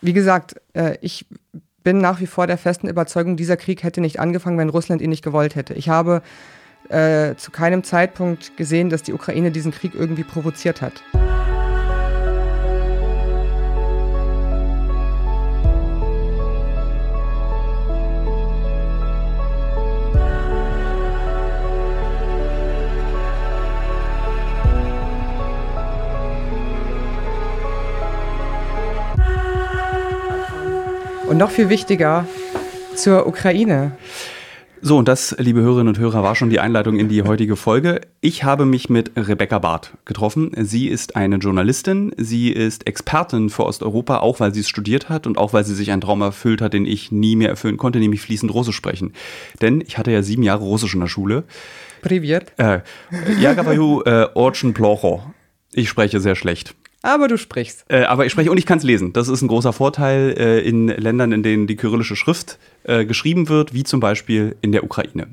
wie gesagt, äh, ich bin nach wie vor der festen Überzeugung, dieser Krieg hätte nicht angefangen, wenn Russland ihn nicht gewollt hätte. Ich habe äh, zu keinem Zeitpunkt gesehen, dass die Ukraine diesen Krieg irgendwie provoziert hat. Und noch viel wichtiger, zur Ukraine. So, und das, liebe Hörerinnen und Hörer, war schon die Einleitung in die heutige Folge. Ich habe mich mit Rebecca Barth getroffen. Sie ist eine Journalistin, sie ist Expertin für Osteuropa, auch weil sie es studiert hat und auch weil sie sich einen Traum erfüllt hat, den ich nie mehr erfüllen konnte, nämlich fließend Russisch sprechen. Denn ich hatte ja sieben Jahre Russisch in der Schule. Privet. Äh, ja, äh, Orchen Plocho. Ich spreche sehr schlecht. Aber du sprichst. Äh, aber ich spreche und ich kann es lesen. Das ist ein großer Vorteil äh, in Ländern, in denen die kyrillische Schrift äh, geschrieben wird, wie zum Beispiel in der Ukraine.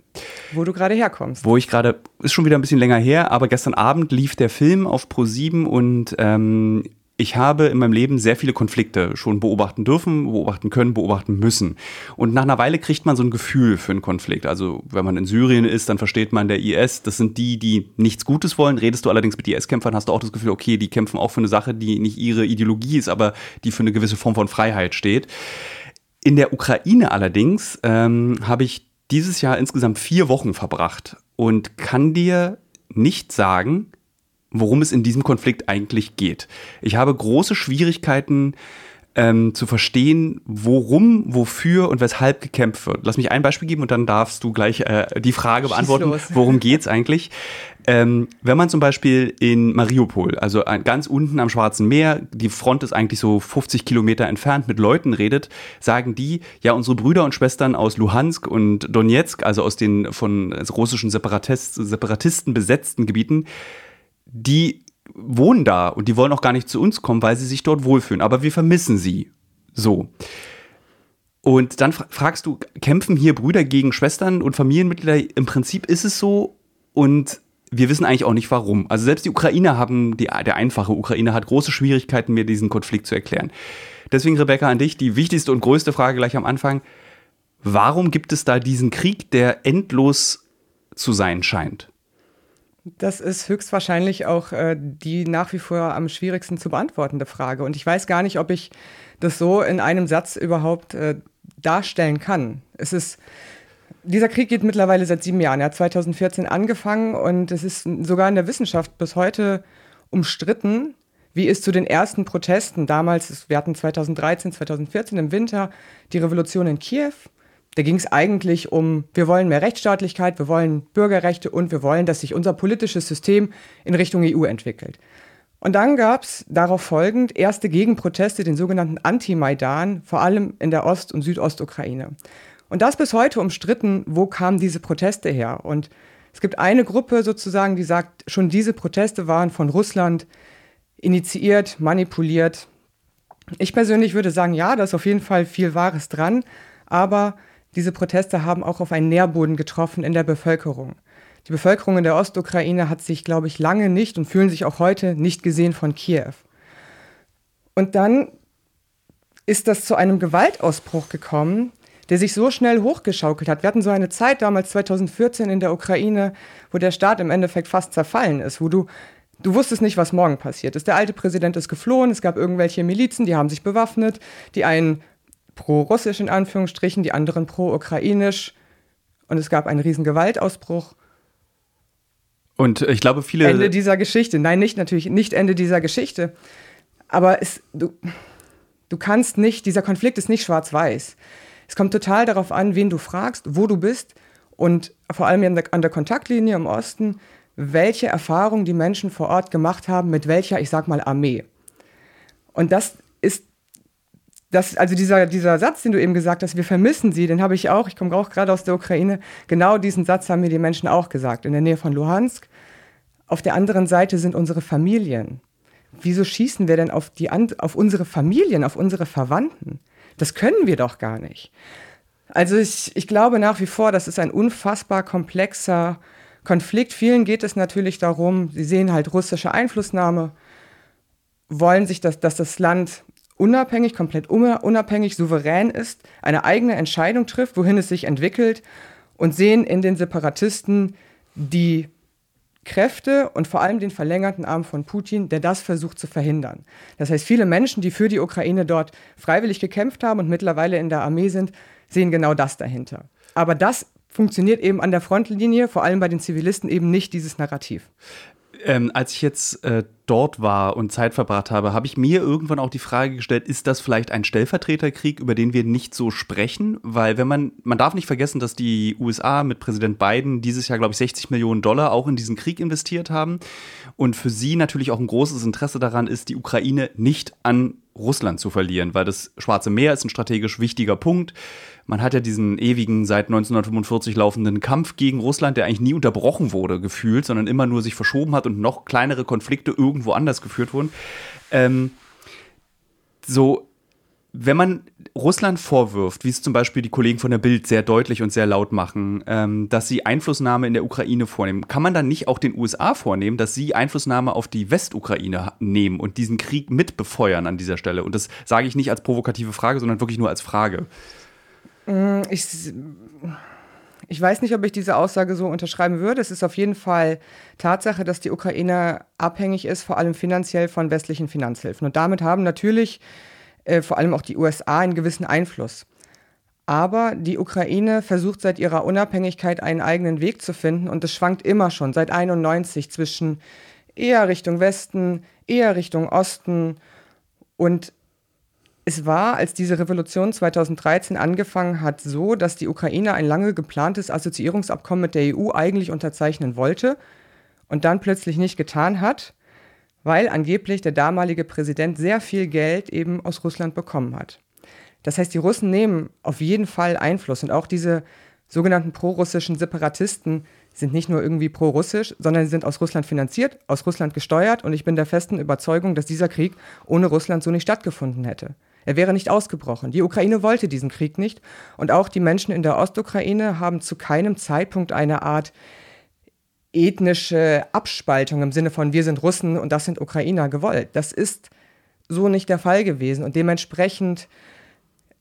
Wo du gerade herkommst. Wo ich gerade, ist schon wieder ein bisschen länger her, aber gestern Abend lief der Film auf Pro7 und ähm, ich habe in meinem Leben sehr viele Konflikte schon beobachten dürfen, beobachten können, beobachten müssen. Und nach einer Weile kriegt man so ein Gefühl für einen Konflikt. Also wenn man in Syrien ist, dann versteht man der IS, das sind die, die nichts Gutes wollen. Redest du allerdings mit IS-Kämpfern, hast du auch das Gefühl, okay, die kämpfen auch für eine Sache, die nicht ihre Ideologie ist, aber die für eine gewisse Form von Freiheit steht. In der Ukraine allerdings ähm, habe ich dieses Jahr insgesamt vier Wochen verbracht und kann dir nicht sagen, worum es in diesem Konflikt eigentlich geht. Ich habe große Schwierigkeiten ähm, zu verstehen, worum, wofür und weshalb gekämpft wird. Lass mich ein Beispiel geben und dann darfst du gleich äh, die Frage beantworten, worum geht's eigentlich. Ähm, wenn man zum Beispiel in Mariupol, also ganz unten am Schwarzen Meer, die Front ist eigentlich so 50 Kilometer entfernt, mit Leuten redet, sagen die, ja, unsere Brüder und Schwestern aus Luhansk und Donetsk, also aus den von russischen Separatist, Separatisten besetzten Gebieten, die wohnen da und die wollen auch gar nicht zu uns kommen, weil sie sich dort wohlfühlen. Aber wir vermissen sie. So. Und dann fragst du, kämpfen hier Brüder gegen Schwestern und Familienmitglieder? Im Prinzip ist es so und wir wissen eigentlich auch nicht warum. Also selbst die Ukrainer haben, die, der einfache Ukrainer hat große Schwierigkeiten, mir diesen Konflikt zu erklären. Deswegen, Rebecca, an dich die wichtigste und größte Frage gleich am Anfang. Warum gibt es da diesen Krieg, der endlos zu sein scheint? Das ist höchstwahrscheinlich auch äh, die nach wie vor am schwierigsten zu beantwortende Frage. Und ich weiß gar nicht, ob ich das so in einem Satz überhaupt äh, darstellen kann. Es ist, dieser Krieg geht mittlerweile seit sieben Jahren. Er hat 2014 angefangen und es ist sogar in der Wissenschaft bis heute umstritten, wie es zu den ersten Protesten damals, wir hatten 2013, 2014 im Winter die Revolution in Kiew da ging es eigentlich um, wir wollen mehr Rechtsstaatlichkeit, wir wollen Bürgerrechte und wir wollen, dass sich unser politisches System in Richtung EU entwickelt. Und dann gab es darauf folgend erste Gegenproteste, den sogenannten Anti-Maidan, vor allem in der Ost- und Südostukraine. Und das bis heute umstritten, wo kamen diese Proteste her? Und es gibt eine Gruppe sozusagen, die sagt, schon diese Proteste waren von Russland initiiert, manipuliert. Ich persönlich würde sagen, ja, da ist auf jeden Fall viel Wahres dran, aber diese Proteste haben auch auf einen Nährboden getroffen in der Bevölkerung. Die Bevölkerung in der Ostukraine hat sich, glaube ich, lange nicht und fühlen sich auch heute nicht gesehen von Kiew. Und dann ist das zu einem Gewaltausbruch gekommen, der sich so schnell hochgeschaukelt hat. Wir hatten so eine Zeit damals 2014 in der Ukraine, wo der Staat im Endeffekt fast zerfallen ist, wo du Du wusstest nicht, was morgen passiert ist. Der alte Präsident ist geflohen, es gab irgendwelche Milizen, die haben sich bewaffnet, die einen pro-russisch in Anführungsstrichen, die anderen pro-ukrainisch. Und es gab einen riesen Gewaltausbruch. Und ich glaube, viele. Ende dieser Geschichte. Nein, nicht natürlich, nicht Ende dieser Geschichte. Aber es, du, du kannst nicht, dieser Konflikt ist nicht schwarz-weiß. Es kommt total darauf an, wen du fragst, wo du bist und vor allem an der, an der Kontaktlinie im Osten, welche Erfahrungen die Menschen vor Ort gemacht haben, mit welcher, ich sag mal, Armee. Und das ist das, also dieser, dieser Satz, den du eben gesagt hast, wir vermissen sie, den habe ich auch, ich komme auch gerade aus der Ukraine, genau diesen Satz haben mir die Menschen auch gesagt, in der Nähe von Luhansk. Auf der anderen Seite sind unsere Familien. Wieso schießen wir denn auf, die, auf unsere Familien, auf unsere Verwandten? Das können wir doch gar nicht. Also ich, ich glaube nach wie vor, das ist ein unfassbar komplexer Konflikt. Vielen geht es natürlich darum, sie sehen halt russische Einflussnahme, wollen sich, dass, dass das Land unabhängig, komplett unabhängig, souverän ist, eine eigene Entscheidung trifft, wohin es sich entwickelt und sehen in den Separatisten die Kräfte und vor allem den verlängerten Arm von Putin, der das versucht zu verhindern. Das heißt, viele Menschen, die für die Ukraine dort freiwillig gekämpft haben und mittlerweile in der Armee sind, sehen genau das dahinter. Aber das funktioniert eben an der Frontlinie, vor allem bei den Zivilisten eben nicht dieses Narrativ. Ähm, als ich jetzt äh, dort war und Zeit verbracht habe, habe ich mir irgendwann auch die Frage gestellt, ist das vielleicht ein Stellvertreterkrieg, über den wir nicht so sprechen? Weil wenn man, man darf nicht vergessen, dass die USA mit Präsident Biden dieses Jahr, glaube ich, 60 Millionen Dollar auch in diesen Krieg investiert haben. Und für sie natürlich auch ein großes Interesse daran ist, die Ukraine nicht an Russland zu verlieren, weil das Schwarze Meer ist ein strategisch wichtiger Punkt. Man hat ja diesen ewigen, seit 1945 laufenden Kampf gegen Russland, der eigentlich nie unterbrochen wurde, gefühlt, sondern immer nur sich verschoben hat und noch kleinere Konflikte irgendwo anders geführt wurden. Ähm, so, wenn man Russland vorwirft, wie es zum Beispiel die Kollegen von der Bild sehr deutlich und sehr laut machen, ähm, dass sie Einflussnahme in der Ukraine vornehmen, kann man dann nicht auch den USA vornehmen, dass sie Einflussnahme auf die Westukraine nehmen und diesen Krieg mitbefeuern an dieser Stelle? Und das sage ich nicht als provokative Frage, sondern wirklich nur als Frage. Mm, ich, ich weiß nicht, ob ich diese Aussage so unterschreiben würde. Es ist auf jeden Fall Tatsache, dass die Ukraine abhängig ist, vor allem finanziell von westlichen Finanzhilfen. Und damit haben natürlich äh, vor allem auch die USA einen gewissen Einfluss. Aber die Ukraine versucht seit ihrer Unabhängigkeit einen eigenen Weg zu finden und es schwankt immer schon seit 91 zwischen eher Richtung Westen, eher Richtung Osten und es war, als diese Revolution 2013 angefangen hat, so, dass die Ukraine ein lange geplantes Assoziierungsabkommen mit der EU eigentlich unterzeichnen wollte und dann plötzlich nicht getan hat, weil angeblich der damalige Präsident sehr viel Geld eben aus Russland bekommen hat. Das heißt, die Russen nehmen auf jeden Fall Einfluss und auch diese sogenannten prorussischen Separatisten sind nicht nur irgendwie pro-russisch, sondern sie sind aus Russland finanziert, aus Russland gesteuert und ich bin der festen Überzeugung, dass dieser Krieg ohne Russland so nicht stattgefunden hätte. Er wäre nicht ausgebrochen. Die Ukraine wollte diesen Krieg nicht. Und auch die Menschen in der Ostukraine haben zu keinem Zeitpunkt eine Art ethnische Abspaltung im Sinne von wir sind Russen und das sind Ukrainer gewollt. Das ist so nicht der Fall gewesen. Und dementsprechend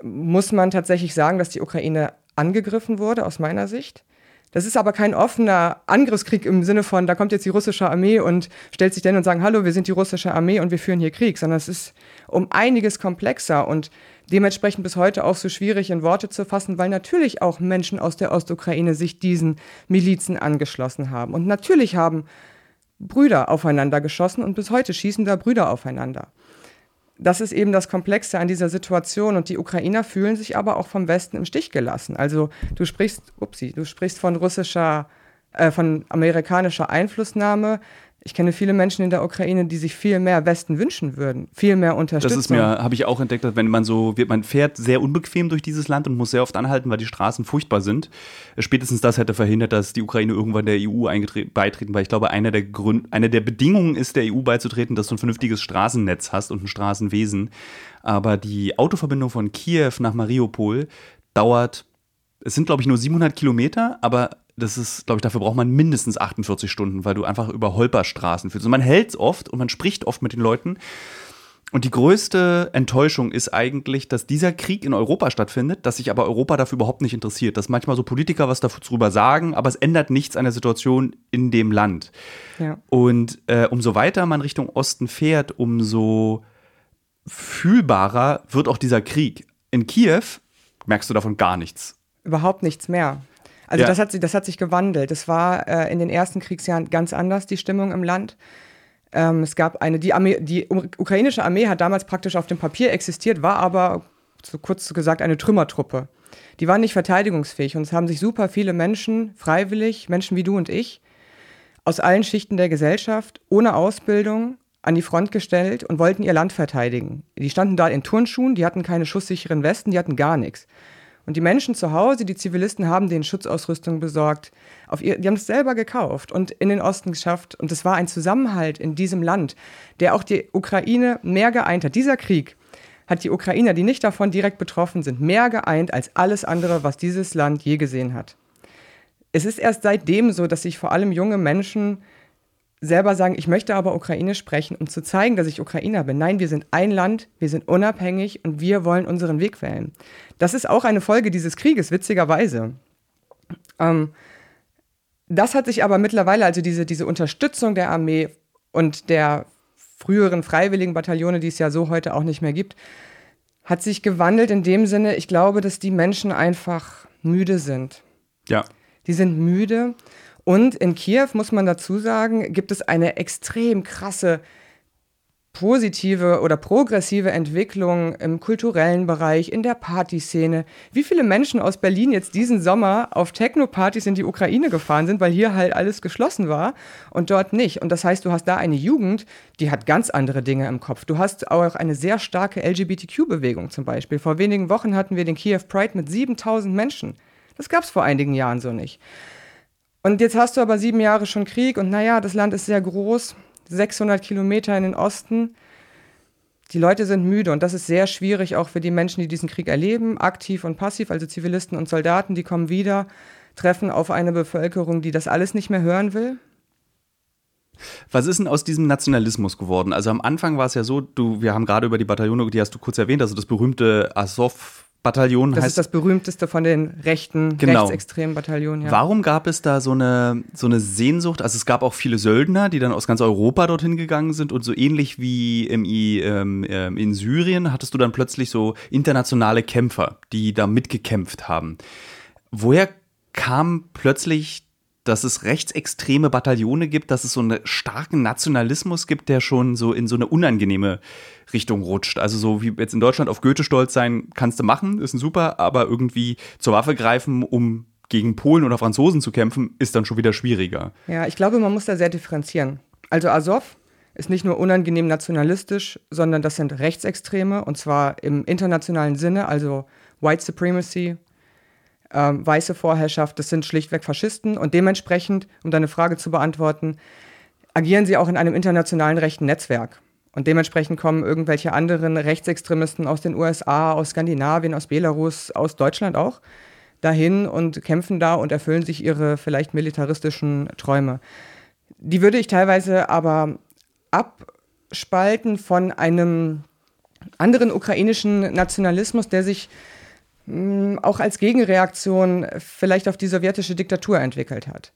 muss man tatsächlich sagen, dass die Ukraine angegriffen wurde, aus meiner Sicht. Das ist aber kein offener Angriffskrieg im Sinne von, da kommt jetzt die russische Armee und stellt sich dann und sagen, hallo, wir sind die russische Armee und wir führen hier Krieg, sondern es ist um einiges komplexer und dementsprechend bis heute auch so schwierig in Worte zu fassen, weil natürlich auch Menschen aus der Ostukraine sich diesen Milizen angeschlossen haben. Und natürlich haben Brüder aufeinander geschossen und bis heute schießen da Brüder aufeinander das ist eben das Komplexe an dieser Situation und die Ukrainer fühlen sich aber auch vom Westen im Stich gelassen. Also du sprichst, upsie, du sprichst von russischer, äh, von amerikanischer Einflussnahme. Ich kenne viele Menschen in der Ukraine, die sich viel mehr Westen wünschen würden, viel mehr Unterstützung. Das ist mir, habe ich auch entdeckt, wenn man so, wird, man fährt sehr unbequem durch dieses Land und muss sehr oft anhalten, weil die Straßen furchtbar sind. Spätestens das hätte verhindert, dass die Ukraine irgendwann der EU beitreten, weil ich glaube, eine der Gründe, eine der Bedingungen ist, der EU beizutreten, dass du ein vernünftiges Straßennetz hast und ein Straßenwesen. Aber die Autoverbindung von Kiew nach Mariupol dauert, es sind glaube ich nur 700 Kilometer, aber das ist, glaube ich, dafür braucht man mindestens 48 Stunden, weil du einfach über Holperstraßen fühlst. Und man hält es oft und man spricht oft mit den Leuten. Und die größte Enttäuschung ist eigentlich, dass dieser Krieg in Europa stattfindet, dass sich aber Europa dafür überhaupt nicht interessiert. Dass manchmal so Politiker was darüber sagen, aber es ändert nichts an der Situation in dem Land. Ja. Und äh, umso weiter man Richtung Osten fährt, umso fühlbarer wird auch dieser Krieg. In Kiew merkst du davon gar nichts. Überhaupt nichts mehr. Also ja. das, hat, das hat sich gewandelt. Es war äh, in den ersten Kriegsjahren ganz anders, die Stimmung im Land. Ähm, es gab eine, die, Armee, die ukrainische Armee hat damals praktisch auf dem Papier existiert, war aber, so kurz gesagt, eine Trümmertruppe. Die waren nicht verteidigungsfähig und es haben sich super viele Menschen, freiwillig, Menschen wie du und ich, aus allen Schichten der Gesellschaft, ohne Ausbildung, an die Front gestellt und wollten ihr Land verteidigen. Die standen da in Turnschuhen, die hatten keine schusssicheren Westen, die hatten gar nichts. Und die Menschen zu Hause, die Zivilisten, haben den Schutzausrüstung besorgt. Auf ihr, die haben es selber gekauft und in den Osten geschafft. Und es war ein Zusammenhalt in diesem Land, der auch die Ukraine mehr geeint hat. Dieser Krieg hat die Ukrainer, die nicht davon direkt betroffen sind, mehr geeint als alles andere, was dieses Land je gesehen hat. Es ist erst seitdem so, dass sich vor allem junge Menschen selber sagen, ich möchte aber Ukrainisch sprechen, um zu zeigen, dass ich Ukrainer bin. Nein, wir sind ein Land, wir sind unabhängig und wir wollen unseren Weg wählen. Das ist auch eine Folge dieses Krieges, witzigerweise. Ähm, das hat sich aber mittlerweile, also diese, diese Unterstützung der Armee und der früheren freiwilligen Bataillone, die es ja so heute auch nicht mehr gibt, hat sich gewandelt in dem Sinne, ich glaube, dass die Menschen einfach müde sind. Ja. Die sind müde und in Kiew, muss man dazu sagen, gibt es eine extrem krasse positive oder progressive Entwicklung im kulturellen Bereich, in der Partyszene. Wie viele Menschen aus Berlin jetzt diesen Sommer auf Techno-Partys in die Ukraine gefahren sind, weil hier halt alles geschlossen war und dort nicht. Und das heißt, du hast da eine Jugend, die hat ganz andere Dinge im Kopf. Du hast auch eine sehr starke LGBTQ-Bewegung zum Beispiel. Vor wenigen Wochen hatten wir den Kiew Pride mit 7000 Menschen. Das gab es vor einigen Jahren so nicht. Und jetzt hast du aber sieben Jahre schon Krieg und naja, das Land ist sehr groß, 600 Kilometer in den Osten. Die Leute sind müde und das ist sehr schwierig auch für die Menschen, die diesen Krieg erleben, aktiv und passiv, also Zivilisten und Soldaten, die kommen wieder, treffen auf eine Bevölkerung, die das alles nicht mehr hören will. Was ist denn aus diesem Nationalismus geworden? Also am Anfang war es ja so, du, wir haben gerade über die Bataillone, die hast du kurz erwähnt, also das berühmte Azov Bataillon das heißt. ist das berühmteste von den rechten, genau. rechtsextremen Bataillonen. Ja. Warum gab es da so eine, so eine Sehnsucht? Also es gab auch viele Söldner, die dann aus ganz Europa dorthin gegangen sind und so ähnlich wie im, ähm, ähm, in Syrien hattest du dann plötzlich so internationale Kämpfer, die da mitgekämpft haben. Woher kam plötzlich dass es rechtsextreme Bataillone gibt, dass es so einen starken Nationalismus gibt, der schon so in so eine unangenehme Richtung rutscht. Also so wie jetzt in Deutschland auf Goethe stolz sein, kannst du machen, ist ein super, aber irgendwie zur Waffe greifen, um gegen Polen oder Franzosen zu kämpfen, ist dann schon wieder schwieriger. Ja, ich glaube, man muss da sehr differenzieren. Also Azov ist nicht nur unangenehm nationalistisch, sondern das sind Rechtsextreme und zwar im internationalen Sinne, also White Supremacy, ähm, weiße Vorherrschaft, das sind schlichtweg Faschisten und dementsprechend, um deine Frage zu beantworten, agieren sie auch in einem internationalen rechten Netzwerk. Und dementsprechend kommen irgendwelche anderen Rechtsextremisten aus den USA, aus Skandinavien, aus Belarus, aus Deutschland auch dahin und kämpfen da und erfüllen sich ihre vielleicht militaristischen Träume. Die würde ich teilweise aber abspalten von einem anderen ukrainischen Nationalismus, der sich auch als Gegenreaktion vielleicht auf die sowjetische Diktatur entwickelt hat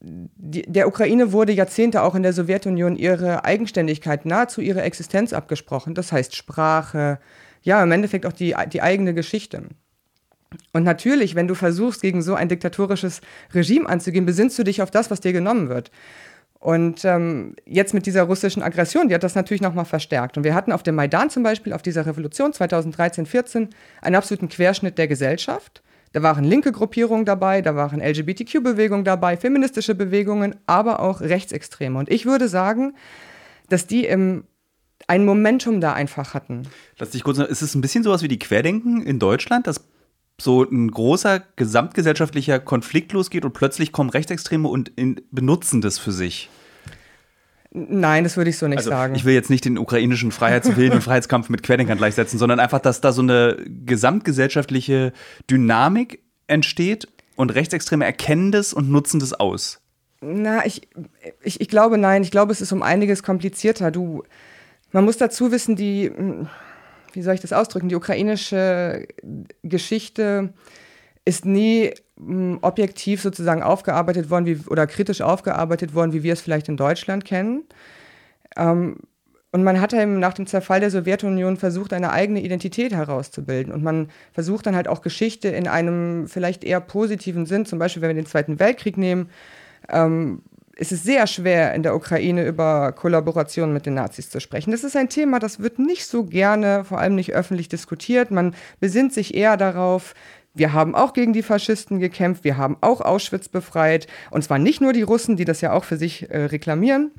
die, der Ukraine wurde Jahrzehnte auch in der Sowjetunion ihre Eigenständigkeit, nahezu ihre Existenz abgesprochen. Das heißt Sprache, ja, im Endeffekt auch die, die eigene Geschichte. Und natürlich, wenn du versuchst, gegen so ein diktatorisches Regime anzugehen, besinnst du dich auf das, was dir genommen wird. Und ähm, jetzt mit dieser russischen Aggression, die hat das natürlich nochmal verstärkt. Und wir hatten auf dem Maidan zum Beispiel, auf dieser Revolution 2013, 14, einen absoluten Querschnitt der Gesellschaft. Da waren linke Gruppierungen dabei, da waren LGBTQ-Bewegungen dabei, feministische Bewegungen, aber auch Rechtsextreme. Und ich würde sagen, dass die im ein Momentum da einfach hatten. Lass dich kurz, ist es ein bisschen sowas wie die Querdenken in Deutschland, dass so ein großer gesamtgesellschaftlicher Konflikt losgeht und plötzlich kommen Rechtsextreme und in, benutzen das für sich? Nein, das würde ich so nicht also, sagen. Ich will jetzt nicht den ukrainischen Freiheitswillen und Freiheitskampf mit Querdenkern gleichsetzen, sondern einfach, dass da so eine gesamtgesellschaftliche Dynamik entsteht und Rechtsextreme erkennen das und nutzen das aus. Na, ich, ich, ich glaube nein. Ich glaube, es ist um einiges komplizierter. Du, man muss dazu wissen, die, wie soll ich das ausdrücken, die ukrainische Geschichte ist nie mh, objektiv sozusagen aufgearbeitet worden wie, oder kritisch aufgearbeitet worden, wie wir es vielleicht in Deutschland kennen. Ähm, und man hat eben nach dem Zerfall der Sowjetunion versucht, eine eigene Identität herauszubilden. Und man versucht dann halt auch Geschichte in einem vielleicht eher positiven Sinn, zum Beispiel wenn wir den Zweiten Weltkrieg nehmen, ähm, ist es sehr schwer in der Ukraine über Kollaboration mit den Nazis zu sprechen. Das ist ein Thema, das wird nicht so gerne, vor allem nicht öffentlich diskutiert. Man besinnt sich eher darauf, wir haben auch gegen die Faschisten gekämpft, wir haben auch Auschwitz befreit. Und zwar nicht nur die Russen, die das ja auch für sich äh, reklamieren.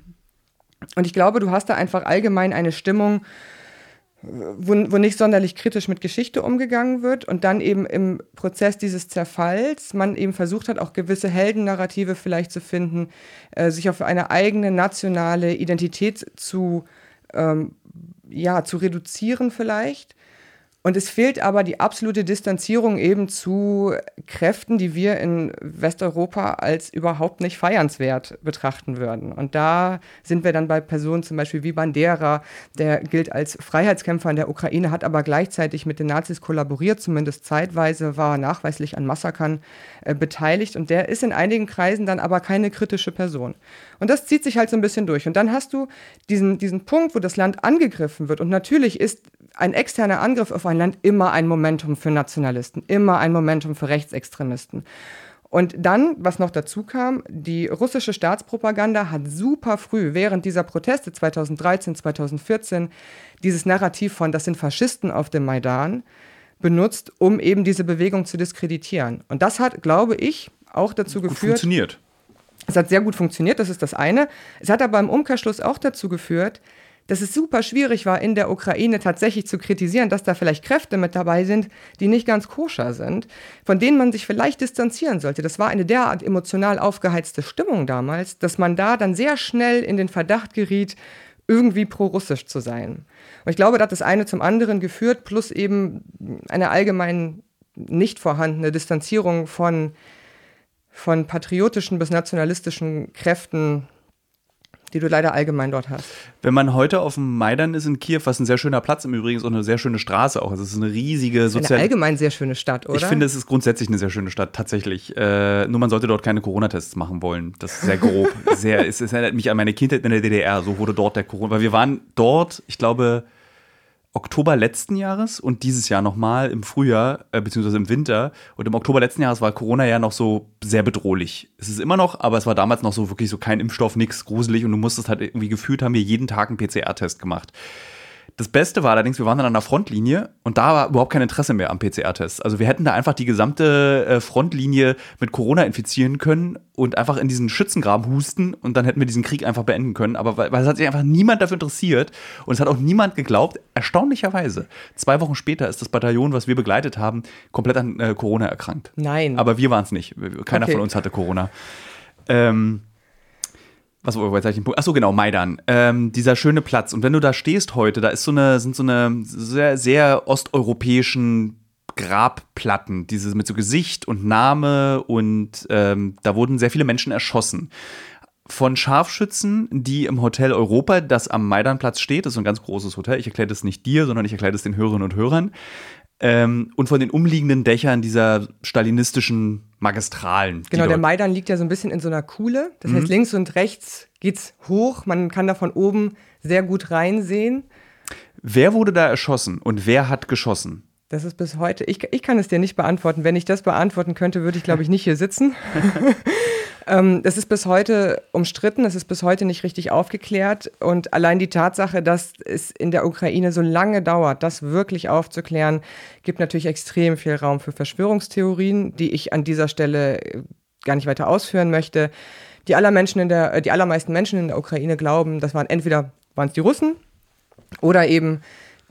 Und ich glaube, du hast da einfach allgemein eine Stimmung, wo, wo, nicht sonderlich kritisch mit Geschichte umgegangen wird und dann eben im Prozess dieses Zerfalls man eben versucht hat, auch gewisse Heldennarrative vielleicht zu finden, äh, sich auf eine eigene nationale Identität zu, ähm, ja, zu reduzieren vielleicht Und es fehlt aber die absolute Distanzierung eben zu Kräften, die wir in Westeuropa als überhaupt nicht feiernswert betrachten würden. Und da sind wir dann bei Personen zum Beispiel wie Bandera, der gilt als Freiheitskämpfer in der Ukraine, hat aber gleichzeitig mit den Nazis kollaboriert, zumindest zeitweise war nachweislich an Massakern äh, beteiligt. Und der ist in einigen Kreisen dann aber keine kritische Person. Und das zieht sich halt so ein bisschen durch. Und dann hast du diesen, diesen Punkt, wo das Land angegriffen wird. Und natürlich ist ein externer Angriff auf ein Land immer ein Momentum für Nationalisten, immer ein Momentum für Rechtsextremisten. Und dann, was noch dazu kam, die russische Staatspropaganda hat super früh während dieser Proteste 2013, 2014 dieses Narrativ von, das sind Faschisten auf dem Maidan, benutzt, um eben diese Bewegung zu diskreditieren. Und das hat, glaube ich, auch dazu Gut geführt. funktioniert. Es hat sehr gut funktioniert, das ist das eine. Es hat aber im Umkehrschluss auch dazu geführt, dass es super schwierig war, in der Ukraine tatsächlich zu kritisieren, dass da vielleicht Kräfte mit dabei sind, die nicht ganz koscher sind, von denen man sich vielleicht distanzieren sollte. Das war eine derart emotional aufgeheizte Stimmung damals, dass man da dann sehr schnell in den Verdacht geriet, irgendwie pro-russisch zu sein. Und ich glaube, da hat das eine zum anderen geführt, plus eben eine allgemein nicht vorhandene Distanzierung von, von patriotischen bis nationalistischen Kräften die du leider allgemein dort hast. Wenn man heute auf dem Maidan ist in Kiew, was ein sehr schöner Platz im Übrigen ist und eine sehr schöne Straße auch. Es ist eine riesige soziale. Eine allgemein sehr schöne Stadt, oder? Ich finde, es ist grundsätzlich eine sehr schöne Stadt, tatsächlich. Äh, nur man sollte dort keine Corona-Tests machen wollen. Das ist sehr grob. sehr, es, es erinnert mich an meine Kindheit in der DDR. So wurde dort der Corona. Weil wir waren dort, ich glaube, Oktober letzten Jahres und dieses Jahr nochmal im Frühjahr, äh, beziehungsweise im Winter. Und im Oktober letzten Jahres war Corona ja noch so sehr bedrohlich. Es ist immer noch, aber es war damals noch so wirklich so kein Impfstoff, nichts gruselig und du musstest halt irgendwie gefühlt, haben wir jeden Tag einen PCR-Test gemacht. Das Beste war allerdings, wir waren dann an der Frontlinie und da war überhaupt kein Interesse mehr am PCR-Test. Also wir hätten da einfach die gesamte äh, Frontlinie mit Corona infizieren können und einfach in diesen Schützengraben husten und dann hätten wir diesen Krieg einfach beenden können. Aber weil, weil es hat sich einfach niemand dafür interessiert und es hat auch niemand geglaubt. Erstaunlicherweise, zwei Wochen später ist das Bataillon, was wir begleitet haben, komplett an äh, Corona erkrankt. Nein. Aber wir waren es nicht. Keiner Okay. von uns hatte Corona. Ähm, was war jetzt ein Punkt? Achso, genau, Maidan. Ähm, dieser schöne Platz. Und wenn du da stehst heute, da ist so eine, sind so eine sehr, sehr osteuropäischen Grabplatten, diese mit so Gesicht und Name und ähm, da wurden sehr viele Menschen erschossen. Von Scharfschützen, die im Hotel Europa, das am Maidanplatz steht, das ist so ein ganz großes Hotel. Ich erkläre das nicht dir, sondern ich erkläre das den Hörerinnen und Hörern. Ähm, und von den umliegenden Dächern dieser stalinistischen Magistralen. Genau, der Maidan liegt ja so ein bisschen in so einer Kuhle. Das heißt, links und rechts geht's hoch. Man kann da von oben sehr gut reinsehen. Wer wurde da erschossen und wer hat geschossen? Das ist bis heute, ich, ich kann es dir nicht beantworten. Wenn ich das beantworten könnte, würde ich, glaube ich, nicht hier sitzen. ähm, das ist bis heute umstritten, es ist bis heute nicht richtig aufgeklärt. Und allein die Tatsache, dass es in der Ukraine so lange dauert, das wirklich aufzuklären, gibt natürlich extrem viel Raum für Verschwörungstheorien, die ich an dieser Stelle äh, gar nicht weiter ausführen möchte. Die, aller Menschen in der, äh, die allermeisten Menschen in der Ukraine glauben, das waren entweder waren es die Russen oder eben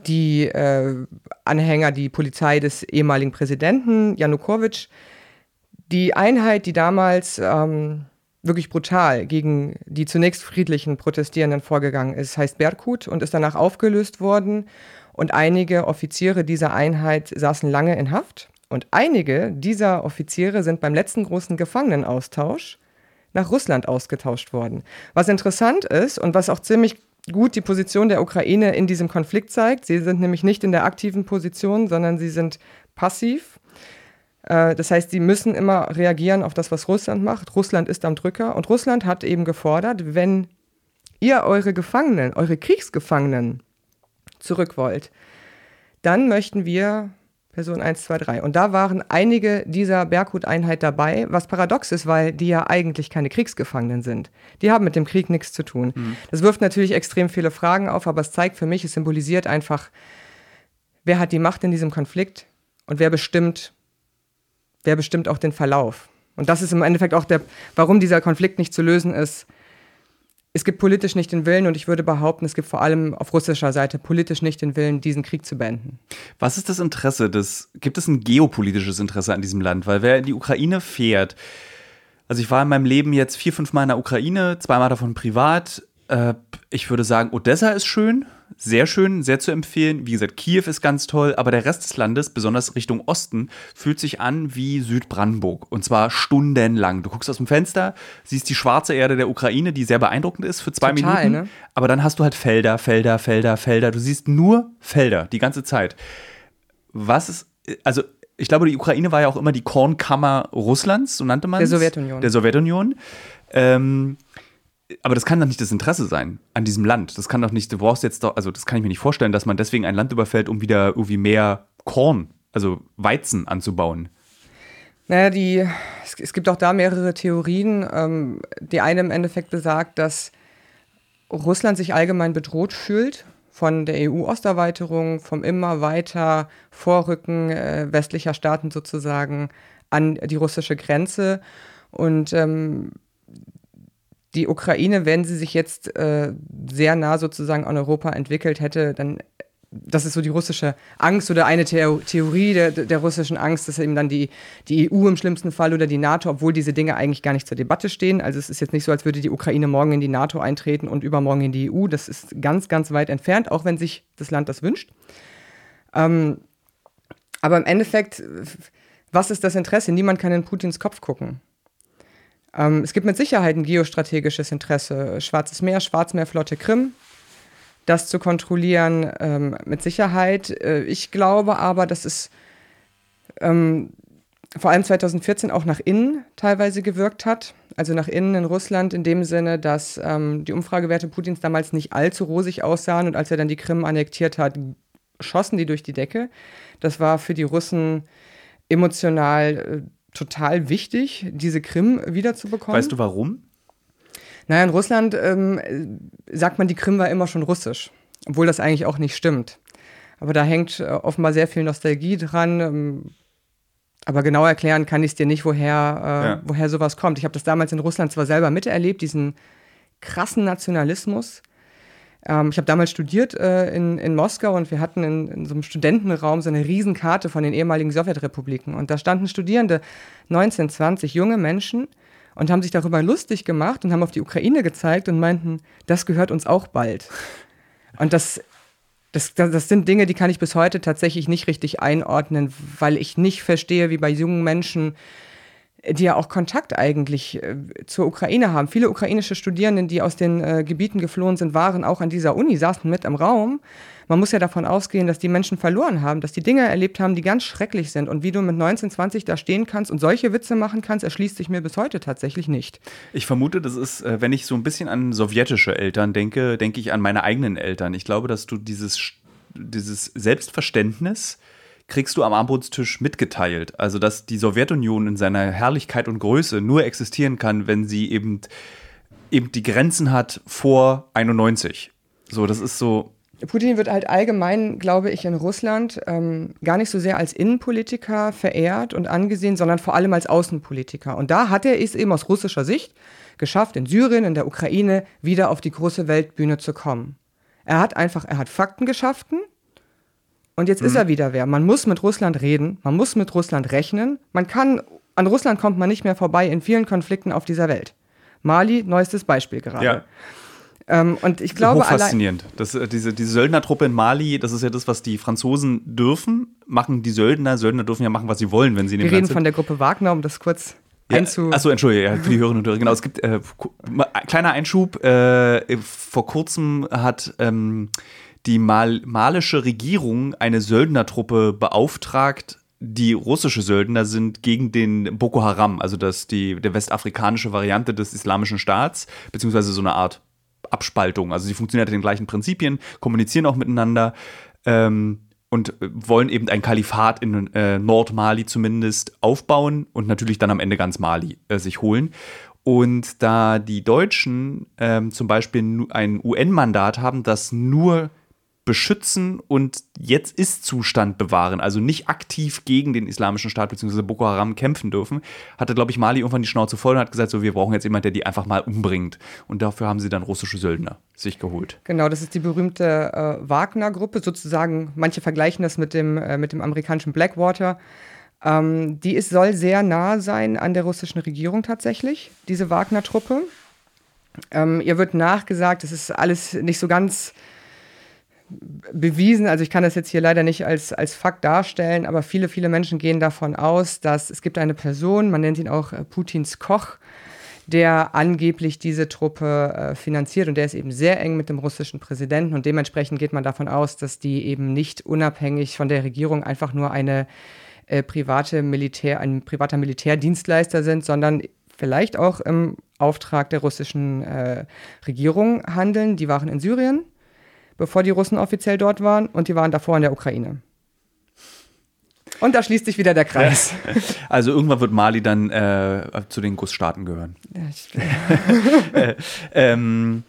die äh, Anhänger, die Polizei des ehemaligen Präsidenten Janukowitsch. Die Einheit, die damals ähm, wirklich brutal gegen die zunächst friedlichen Protestierenden vorgegangen ist, heißt Berkut und ist danach aufgelöst worden. Und einige Offiziere dieser Einheit saßen lange in Haft. Und einige dieser Offiziere sind beim letzten großen Gefangenenaustausch nach Russland ausgetauscht worden. Was interessant ist und was auch ziemlich gut die Position der Ukraine in diesem Konflikt zeigt. Sie sind nämlich nicht in der aktiven Position, sondern sie sind passiv. Äh, Das heißt, sie müssen immer reagieren auf das, was Russland macht. Russland ist am Drücker und Russland hat eben gefordert, wenn ihr eure Gefangenen, eure Kriegsgefangenen zurück wollt, dann möchten wir Person 1, 2, 3. Und da waren einige dieser Berghut-Einheit dabei, was paradox ist, weil die ja eigentlich keine Kriegsgefangenen sind. Die haben mit dem Krieg nichts zu tun. Das wirft natürlich extrem viele Fragen auf, aber es zeigt für mich, es symbolisiert einfach, wer hat die Macht in diesem Konflikt und wer bestimmt, wer bestimmt auch den Verlauf. Und das ist im Endeffekt auch der, warum dieser Konflikt nicht zu lösen ist. Es gibt politisch nicht den Willen und ich würde behaupten, es gibt vor allem auf russischer Seite politisch nicht den Willen, diesen Krieg zu beenden. Was ist das Interesse des, gibt es ein geopolitisches Interesse an diesem Land? Weil wer in die Ukraine fährt, also ich war in meinem Leben jetzt vier, fünf Mal in der Ukraine, zweimal davon privat. Äh, ich würde sagen, Odessa ist schön, sehr schön, sehr zu empfehlen. Wie gesagt, Kiew ist ganz toll, aber der Rest des Landes, besonders Richtung Osten, fühlt sich an wie Südbrandenburg. Und zwar stundenlang. Du guckst aus dem Fenster, siehst die schwarze Erde der Ukraine, die sehr beeindruckend ist für zwei Total, Minuten. Ne? Aber dann hast du halt Felder, Felder, Felder, Felder. Du siehst nur Felder die ganze Zeit. Was ist, also ich glaube, die Ukraine war ja auch immer die Kornkammer Russlands, so nannte man es. Der Sowjetunion. Der Sowjetunion. Ähm, aber das kann doch nicht das Interesse sein an diesem Land. Das kann doch nicht, du brauchst jetzt doch, also das kann ich mir nicht vorstellen, dass man deswegen ein Land überfällt, um wieder irgendwie mehr Korn, also Weizen anzubauen. Naja, die, es, es gibt auch da mehrere Theorien. Ähm, die eine im Endeffekt besagt, dass Russland sich allgemein bedroht fühlt von der EU-Osterweiterung, vom immer weiter Vorrücken äh, westlicher Staaten sozusagen an die russische Grenze. Und ähm, die Ukraine, wenn sie sich jetzt äh, sehr nah sozusagen an Europa entwickelt hätte, dann das ist so die russische Angst oder eine The Theorie der, der russischen Angst, dass eben dann die, die EU im schlimmsten Fall oder die NATO, obwohl diese Dinge eigentlich gar nicht zur Debatte stehen. Also es ist jetzt nicht so, als würde die Ukraine morgen in die NATO eintreten und übermorgen in die EU. Das ist ganz, ganz weit entfernt, auch wenn sich das Land das wünscht. Ähm, aber im Endeffekt, was ist das Interesse? Niemand kann in Putins Kopf gucken. Ähm, es gibt mit Sicherheit ein geostrategisches Interesse. Schwarzes Meer, Schwarzmeerflotte Krim, das zu kontrollieren, ähm, mit Sicherheit. Äh, ich glaube aber, dass es ähm, vor allem 2014 auch nach innen teilweise gewirkt hat. Also nach innen in Russland in dem Sinne, dass ähm, die Umfragewerte Putins damals nicht allzu rosig aussahen und als er dann die Krim annektiert hat, schossen die durch die Decke. Das war für die Russen emotional äh, total wichtig, diese Krim wiederzubekommen. Weißt du warum? Naja, in Russland ähm, sagt man, die Krim war immer schon russisch, obwohl das eigentlich auch nicht stimmt. Aber da hängt äh, offenbar sehr viel Nostalgie dran. Ähm, aber genau erklären kann ich es dir nicht, woher, äh, ja. woher sowas kommt. Ich habe das damals in Russland zwar selber miterlebt, diesen krassen Nationalismus, ähm, ich habe damals studiert äh, in, in Moskau und wir hatten in, in, so einem Studentenraum so eine Riesenkarte von den ehemaligen Sowjetrepubliken. Und da standen Studierende, 19, 20 junge Menschen und haben sich darüber lustig gemacht und haben auf die Ukraine gezeigt und meinten, das gehört uns auch bald. Und das, das, das sind Dinge, die kann ich bis heute tatsächlich nicht richtig einordnen, weil ich nicht verstehe, wie bei jungen Menschen die ja auch Kontakt eigentlich äh, zur Ukraine haben. Viele ukrainische Studierende, die aus den äh, Gebieten geflohen sind, waren auch an dieser Uni, saßen mit im Raum. Man muss ja davon ausgehen, dass die Menschen verloren haben, dass die Dinge erlebt haben, die ganz schrecklich sind. Und wie du mit 19, 20 da stehen kannst und solche Witze machen kannst, erschließt sich mir bis heute tatsächlich nicht. Ich vermute, das ist, äh, wenn ich so ein bisschen an sowjetische Eltern denke, denke ich an meine eigenen Eltern. Ich glaube, dass du dieses, dieses Selbstverständnis, kriegst du am Armbrotstisch mitgeteilt. Also, dass die Sowjetunion in seiner Herrlichkeit und Größe nur existieren kann, wenn sie eben, eben die Grenzen hat vor 91. So, das ist so. Putin wird halt allgemein, glaube ich, in Russland ähm, gar nicht so sehr als Innenpolitiker verehrt und angesehen, sondern vor allem als Außenpolitiker. Und da hat er es eben aus russischer Sicht geschafft, in Syrien, in der Ukraine wieder auf die große Weltbühne zu kommen. Er hat einfach, er hat Fakten geschaffen, und jetzt mhm. ist er wieder wer. Man muss mit Russland reden, man muss mit Russland rechnen. Man kann, an Russland kommt man nicht mehr vorbei in vielen Konflikten auf dieser Welt. Mali, neuestes Beispiel gerade. Ja. Ähm, und ich glaube, faszinierend. Das, äh, diese, diese Söldnertruppe in Mali, das ist ja das, was die Franzosen dürfen, machen die Söldner. Söldner dürfen ja machen, was sie wollen, wenn sie in dem Wir reden sind. von der Gruppe Wagner, um das kurz ja, einzu. Achso, entschuldige, ja, für die Hörerinnen und Hörer. Genau, es gibt äh, kleiner Einschub. Äh, vor kurzem hat ähm, die mal malische Regierung eine Söldnertruppe beauftragt, die russische Söldner sind gegen den Boko Haram, also das die der westafrikanische Variante des islamischen Staats, beziehungsweise so eine Art Abspaltung. Also sie funktionieren nach den gleichen Prinzipien, kommunizieren auch miteinander ähm, und wollen eben ein Kalifat in äh, Nordmali zumindest aufbauen und natürlich dann am Ende ganz Mali äh, sich holen. Und da die Deutschen ähm, zum Beispiel ein UN-Mandat haben, das nur beschützen und jetzt ist Zustand bewahren, also nicht aktiv gegen den islamischen Staat bzw. Boko Haram kämpfen dürfen, hatte, glaube ich, Mali irgendwann die Schnauze voll und hat gesagt, so, wir brauchen jetzt jemanden, der die einfach mal umbringt. Und dafür haben sie dann russische Söldner sich geholt. Genau, das ist die berühmte äh, Wagner-Gruppe, sozusagen, manche vergleichen das mit dem, äh, mit dem amerikanischen Blackwater. Ähm, die ist, soll sehr nah sein an der russischen Regierung tatsächlich, diese Wagner-Truppe. Ähm, ihr wird nachgesagt, es ist alles nicht so ganz bewiesen, also ich kann das jetzt hier leider nicht als, als Fakt darstellen, aber viele, viele Menschen gehen davon aus, dass es gibt eine Person, man nennt ihn auch äh, Putins Koch, der angeblich diese Truppe äh, finanziert. Und der ist eben sehr eng mit dem russischen Präsidenten. Und dementsprechend geht man davon aus, dass die eben nicht unabhängig von der Regierung einfach nur eine äh, private Militär, ein privater Militärdienstleister sind, sondern vielleicht auch im Auftrag der russischen äh, Regierung handeln. Die waren in Syrien, bevor die Russen offiziell dort waren, und die waren davor in der Ukraine. Und da schließt sich wieder der Kreis. Also irgendwann wird Mali dann äh, zu den Gussstaaten gehören. Ja, ich, äh, ähm,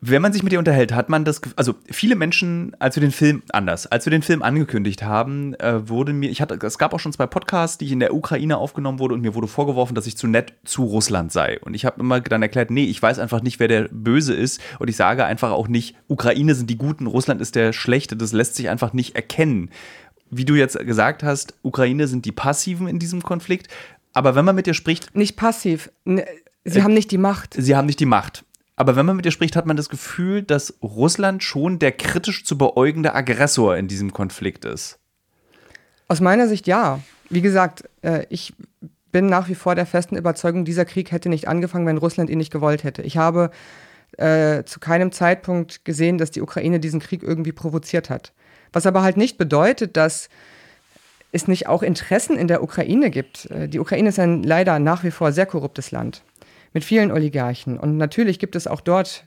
wenn man sich mit dir unterhält, hat man das, also viele Menschen, als wir den Film anders, als wir den Film angekündigt haben, äh, wurde mir, ich hatte, es gab auch schon zwei Podcasts, die ich in der Ukraine aufgenommen wurde und mir wurde vorgeworfen, dass ich zu nett zu Russland sei. Und ich habe immer dann erklärt, nee, ich weiß einfach nicht, wer der Böse ist und ich sage einfach auch nicht, Ukraine sind die Guten, Russland ist der Schlechte. Das lässt sich einfach nicht erkennen. Wie du jetzt gesagt hast, Ukraine sind die Passiven in diesem Konflikt. Aber wenn man mit dir spricht. Nicht passiv. Sie äh, haben nicht die Macht. Sie haben nicht die Macht. Aber wenn man mit ihr spricht, hat man das Gefühl, dass Russland schon der kritisch zu beäugende Aggressor in diesem Konflikt ist. Aus meiner Sicht ja. Wie gesagt, äh, ich bin nach wie vor der festen Überzeugung, dieser Krieg hätte nicht angefangen, wenn Russland ihn nicht gewollt hätte. Ich habe äh, zu keinem Zeitpunkt gesehen, dass die Ukraine diesen Krieg irgendwie provoziert hat. Was aber halt nicht bedeutet, dass es nicht auch Interessen in der Ukraine gibt. Äh, die Ukraine ist ein leider nach wie vor sehr korruptes Land mit vielen Oligarchen. Und natürlich gibt es auch dort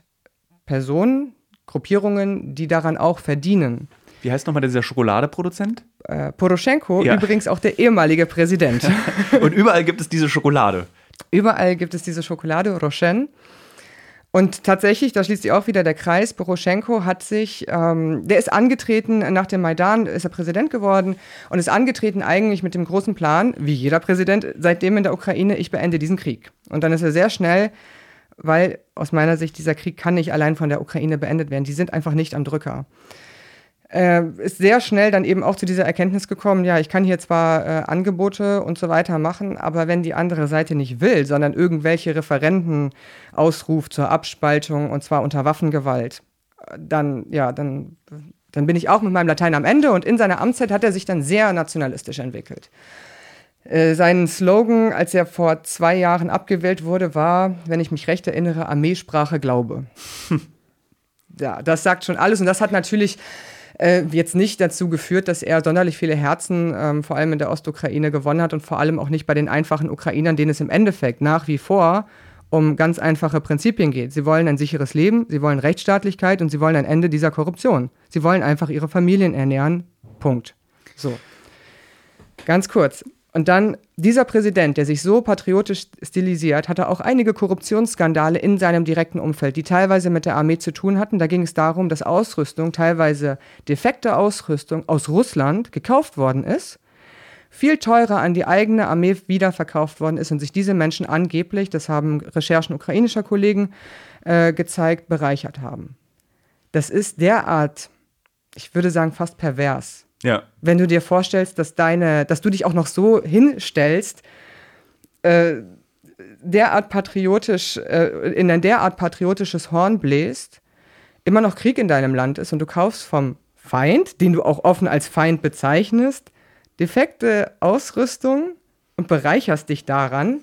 Personen, Gruppierungen, die daran auch verdienen. Wie heißt nochmal dieser Schokoladeproduzent? Äh, Poroschenko, ja. übrigens auch der ehemalige Präsident. Und überall gibt es diese Schokolade. Überall gibt es diese Schokolade, Rochen. Und tatsächlich, da schließt sich auch wieder der Kreis, Poroschenko hat sich, ähm, der ist angetreten nach dem Maidan, ist er Präsident geworden und ist angetreten eigentlich mit dem großen Plan, wie jeder Präsident seitdem in der Ukraine, ich beende diesen Krieg. Und dann ist er sehr schnell, weil aus meiner Sicht dieser Krieg kann nicht allein von der Ukraine beendet werden, die sind einfach nicht am Drücker äh, ist sehr schnell dann eben auch zu dieser Erkenntnis gekommen, ja, ich kann hier zwar äh, Angebote und so weiter machen, aber wenn die andere Seite nicht will, sondern irgendwelche Referenten ausruft zur Abspaltung und zwar unter Waffengewalt, dann, ja, dann, dann bin ich auch mit meinem Latein am Ende und in seiner Amtszeit hat er sich dann sehr nationalistisch entwickelt. Äh, sein Slogan, als er vor zwei Jahren abgewählt wurde, war, wenn ich mich recht erinnere, Armeesprache Glaube. ja, das sagt schon alles und das hat natürlich äh, jetzt nicht dazu geführt, dass er sonderlich viele Herzen, ähm, vor allem in der Ostukraine, gewonnen hat und vor allem auch nicht bei den einfachen Ukrainern, denen es im Endeffekt nach wie vor um ganz einfache Prinzipien geht. Sie wollen ein sicheres Leben, sie wollen Rechtsstaatlichkeit und sie wollen ein Ende dieser Korruption. Sie wollen einfach ihre Familien ernähren. Punkt. So. Ganz kurz. Und dann dieser Präsident, der sich so patriotisch stilisiert, hatte auch einige Korruptionsskandale in seinem direkten Umfeld, die teilweise mit der Armee zu tun hatten. Da ging es darum, dass Ausrüstung, teilweise defekte Ausrüstung aus Russland gekauft worden ist, viel teurer an die eigene Armee wiederverkauft worden ist und sich diese Menschen angeblich, das haben Recherchen ukrainischer Kollegen äh, gezeigt, bereichert haben. Das ist derart, ich würde sagen, fast pervers. Ja. Wenn du dir vorstellst, dass deine, dass du dich auch noch so hinstellst, äh, derart patriotisch, äh, in ein derart patriotisches Horn bläst, immer noch Krieg in deinem Land ist und du kaufst vom Feind, den du auch offen als Feind bezeichnest, defekte Ausrüstung und bereicherst dich daran.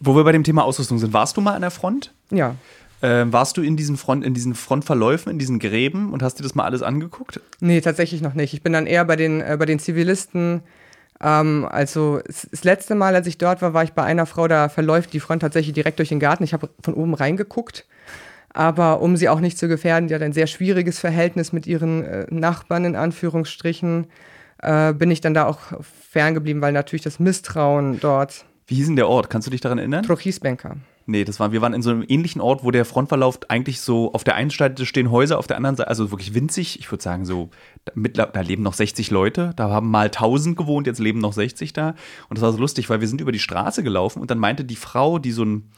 Wo wir bei dem Thema Ausrüstung sind, warst du mal an der Front? Ja. Äh, warst du in diesen, Front, in diesen Frontverläufen, in diesen Gräben und hast dir das mal alles angeguckt? Nee, tatsächlich noch nicht. Ich bin dann eher bei den, äh, bei den Zivilisten. Ähm, also das letzte Mal, als ich dort war, war ich bei einer Frau, da verläuft die Front tatsächlich direkt durch den Garten. Ich habe von oben reingeguckt. Aber um sie auch nicht zu gefährden, die hat ein sehr schwieriges Verhältnis mit ihren äh, Nachbarn in Anführungsstrichen, äh, bin ich dann da auch ferngeblieben, weil natürlich das Misstrauen dort. Wie hieß denn der Ort? Kannst du dich daran erinnern? Trochisbenka. Nee, das war, wir waren in so einem ähnlichen Ort, wo der Frontverlauf eigentlich so, auf der einen Seite stehen Häuser, auf der anderen Seite, also wirklich winzig. Ich würde sagen, so, da leben noch 60 Leute. Da haben mal 1000 gewohnt, jetzt leben noch 60 da. Und das war so lustig, weil wir sind über die Straße gelaufen und dann meinte die Frau, die so ein,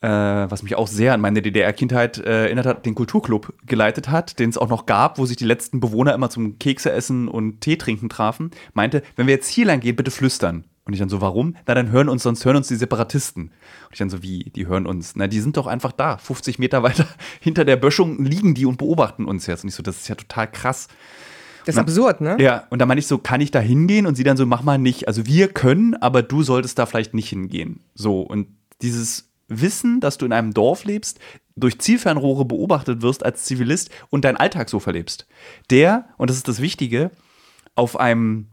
äh, was mich auch sehr an meine DDR-Kindheit äh, erinnert hat, den Kulturclub geleitet hat, den es auch noch gab, wo sich die letzten Bewohner immer zum Kekse essen und Tee trinken trafen, meinte, wenn wir jetzt hier lang gehen, bitte flüstern. Und ich dann so, warum? Na, dann hören uns, sonst hören uns die Separatisten. Und ich dann so, wie, die hören uns? Na, die sind doch einfach da. 50 Meter weiter hinter der Böschung liegen die und beobachten uns jetzt. Und ich so, das ist ja total krass. Das ist absurd, ne? Ja, und da meine ich so, kann ich da hingehen? Und sie dann so, mach mal nicht. Also wir können, aber du solltest da vielleicht nicht hingehen. So, und dieses Wissen, dass du in einem Dorf lebst, durch Zielfernrohre beobachtet wirst als Zivilist und deinen Alltag so verlebst. Der, und das ist das Wichtige, auf einem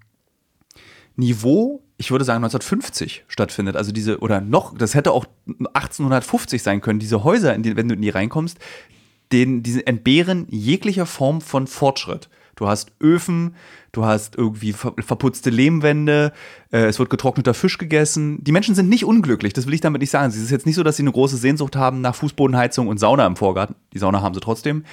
Niveau, ich würde sagen 1950 stattfindet. Also diese, oder noch, das hätte auch 1850 sein können, diese Häuser, die, wenn du in die reinkommst, den, diese entbehren jeglicher Form von Fortschritt. Du hast Öfen, du hast irgendwie verputzte Lehmwände, äh, es wird getrockneter Fisch gegessen. Die Menschen sind nicht unglücklich, das will ich damit nicht sagen. Es ist jetzt nicht so, dass sie eine große Sehnsucht haben nach Fußbodenheizung und Sauna im Vorgarten. Die Sauna haben sie trotzdem.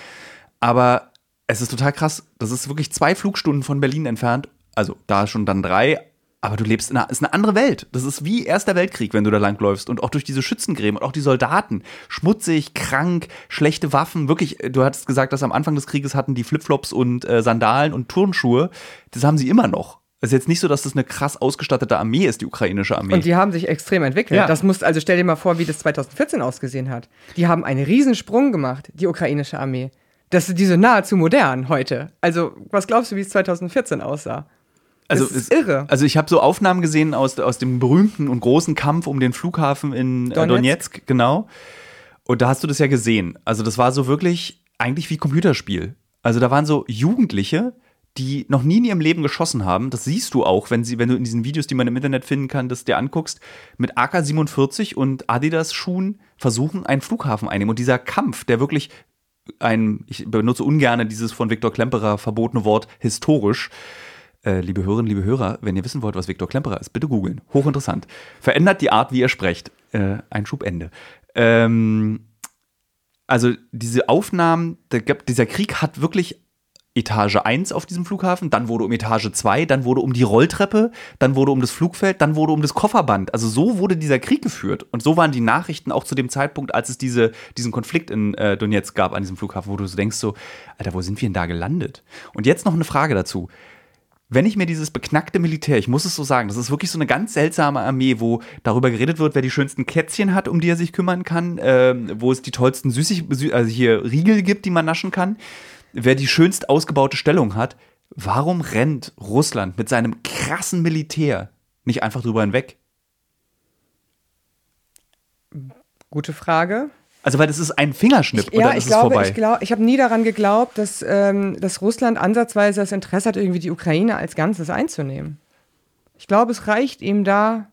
Aber es ist total krass. Das ist wirklich zwei Flugstunden von Berlin entfernt. Also da schon dann drei, aber du lebst in einer, ist eine andere Welt. Das ist wie Erster Weltkrieg, wenn du da langläufst. Und auch durch diese Schützengräben und auch die Soldaten. Schmutzig, krank, schlechte Waffen. Wirklich, du hattest gesagt, dass am Anfang des Krieges hatten die Flipflops und äh, Sandalen und Turnschuhe. Das haben sie immer noch. Es ist jetzt nicht so, dass das eine krass ausgestattete Armee ist, die ukrainische Armee. Und die haben sich extrem entwickelt. Ja. Das muss, also stell dir mal vor, wie das 2014 ausgesehen hat. Die haben einen Riesensprung gemacht, die ukrainische Armee. Das ist diese nahezu modern heute. Also, was glaubst du, wie es 2014 aussah? Also, das ist irre. Also ich habe so Aufnahmen gesehen aus, aus dem berühmten und großen Kampf um den Flughafen in äh, Donetsk. Donetsk, genau. Und da hast du das ja gesehen. Also das war so wirklich eigentlich wie Computerspiel. Also da waren so Jugendliche, die noch nie in ihrem Leben geschossen haben. Das siehst du auch, wenn, sie, wenn du in diesen Videos, die man im Internet finden kann, das dir anguckst, mit AK-47 und Adidas-Schuhen versuchen, einen Flughafen einnehmen. Und dieser Kampf, der wirklich ein, ich benutze ungern dieses von Viktor Klemperer verbotene Wort historisch, äh, liebe Hörerinnen, liebe Hörer, wenn ihr wissen wollt, was Viktor Klemperer ist, bitte googeln. Hochinteressant. Verändert die Art, wie ihr sprecht. Äh, Einschub Ende. Ähm, also diese Aufnahmen, dieser Krieg hat wirklich Etage 1 auf diesem Flughafen, dann wurde um Etage 2, dann wurde um die Rolltreppe, dann wurde um das Flugfeld, dann wurde um das Kofferband. Also so wurde dieser Krieg geführt. Und so waren die Nachrichten auch zu dem Zeitpunkt, als es diese, diesen Konflikt in äh, Donetsk gab an diesem Flughafen, wo du so denkst so, Alter, wo sind wir denn da gelandet? Und jetzt noch eine Frage dazu wenn ich mir dieses beknackte Militär, ich muss es so sagen, das ist wirklich so eine ganz seltsame Armee, wo darüber geredet wird, wer die schönsten Kätzchen hat, um die er sich kümmern kann, äh, wo es die tollsten Süßig also hier Riegel gibt, die man naschen kann, wer die schönst ausgebaute Stellung hat. Warum rennt Russland mit seinem krassen Militär nicht einfach drüber hinweg? Gute Frage. Also, weil das ist ein Fingerschnipp ich, und ja, dann ist ich glaube, es vorbei. Ich, glaub, ich habe nie daran geglaubt, dass, ähm, dass Russland ansatzweise das Interesse hat, irgendwie die Ukraine als Ganzes einzunehmen. Ich glaube, es reicht ihm da,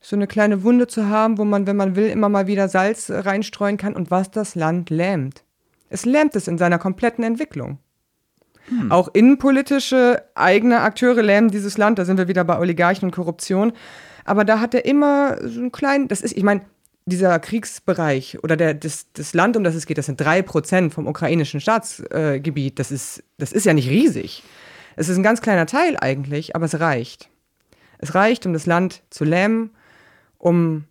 so eine kleine Wunde zu haben, wo man, wenn man will, immer mal wieder Salz reinstreuen kann und was das Land lähmt. Es lähmt es in seiner kompletten Entwicklung. Hm. Auch innenpolitische eigene Akteure lähmen dieses Land, da sind wir wieder bei Oligarchen und Korruption. Aber da hat er immer so einen kleinen, das ist, ich meine, dieser Kriegsbereich oder der, das, das Land, um das es geht, das sind drei Prozent vom ukrainischen Staatsgebiet. Äh, das, ist, das ist ja nicht riesig. Es ist ein ganz kleiner Teil eigentlich, aber es reicht. Es reicht, um das Land zu lähmen, um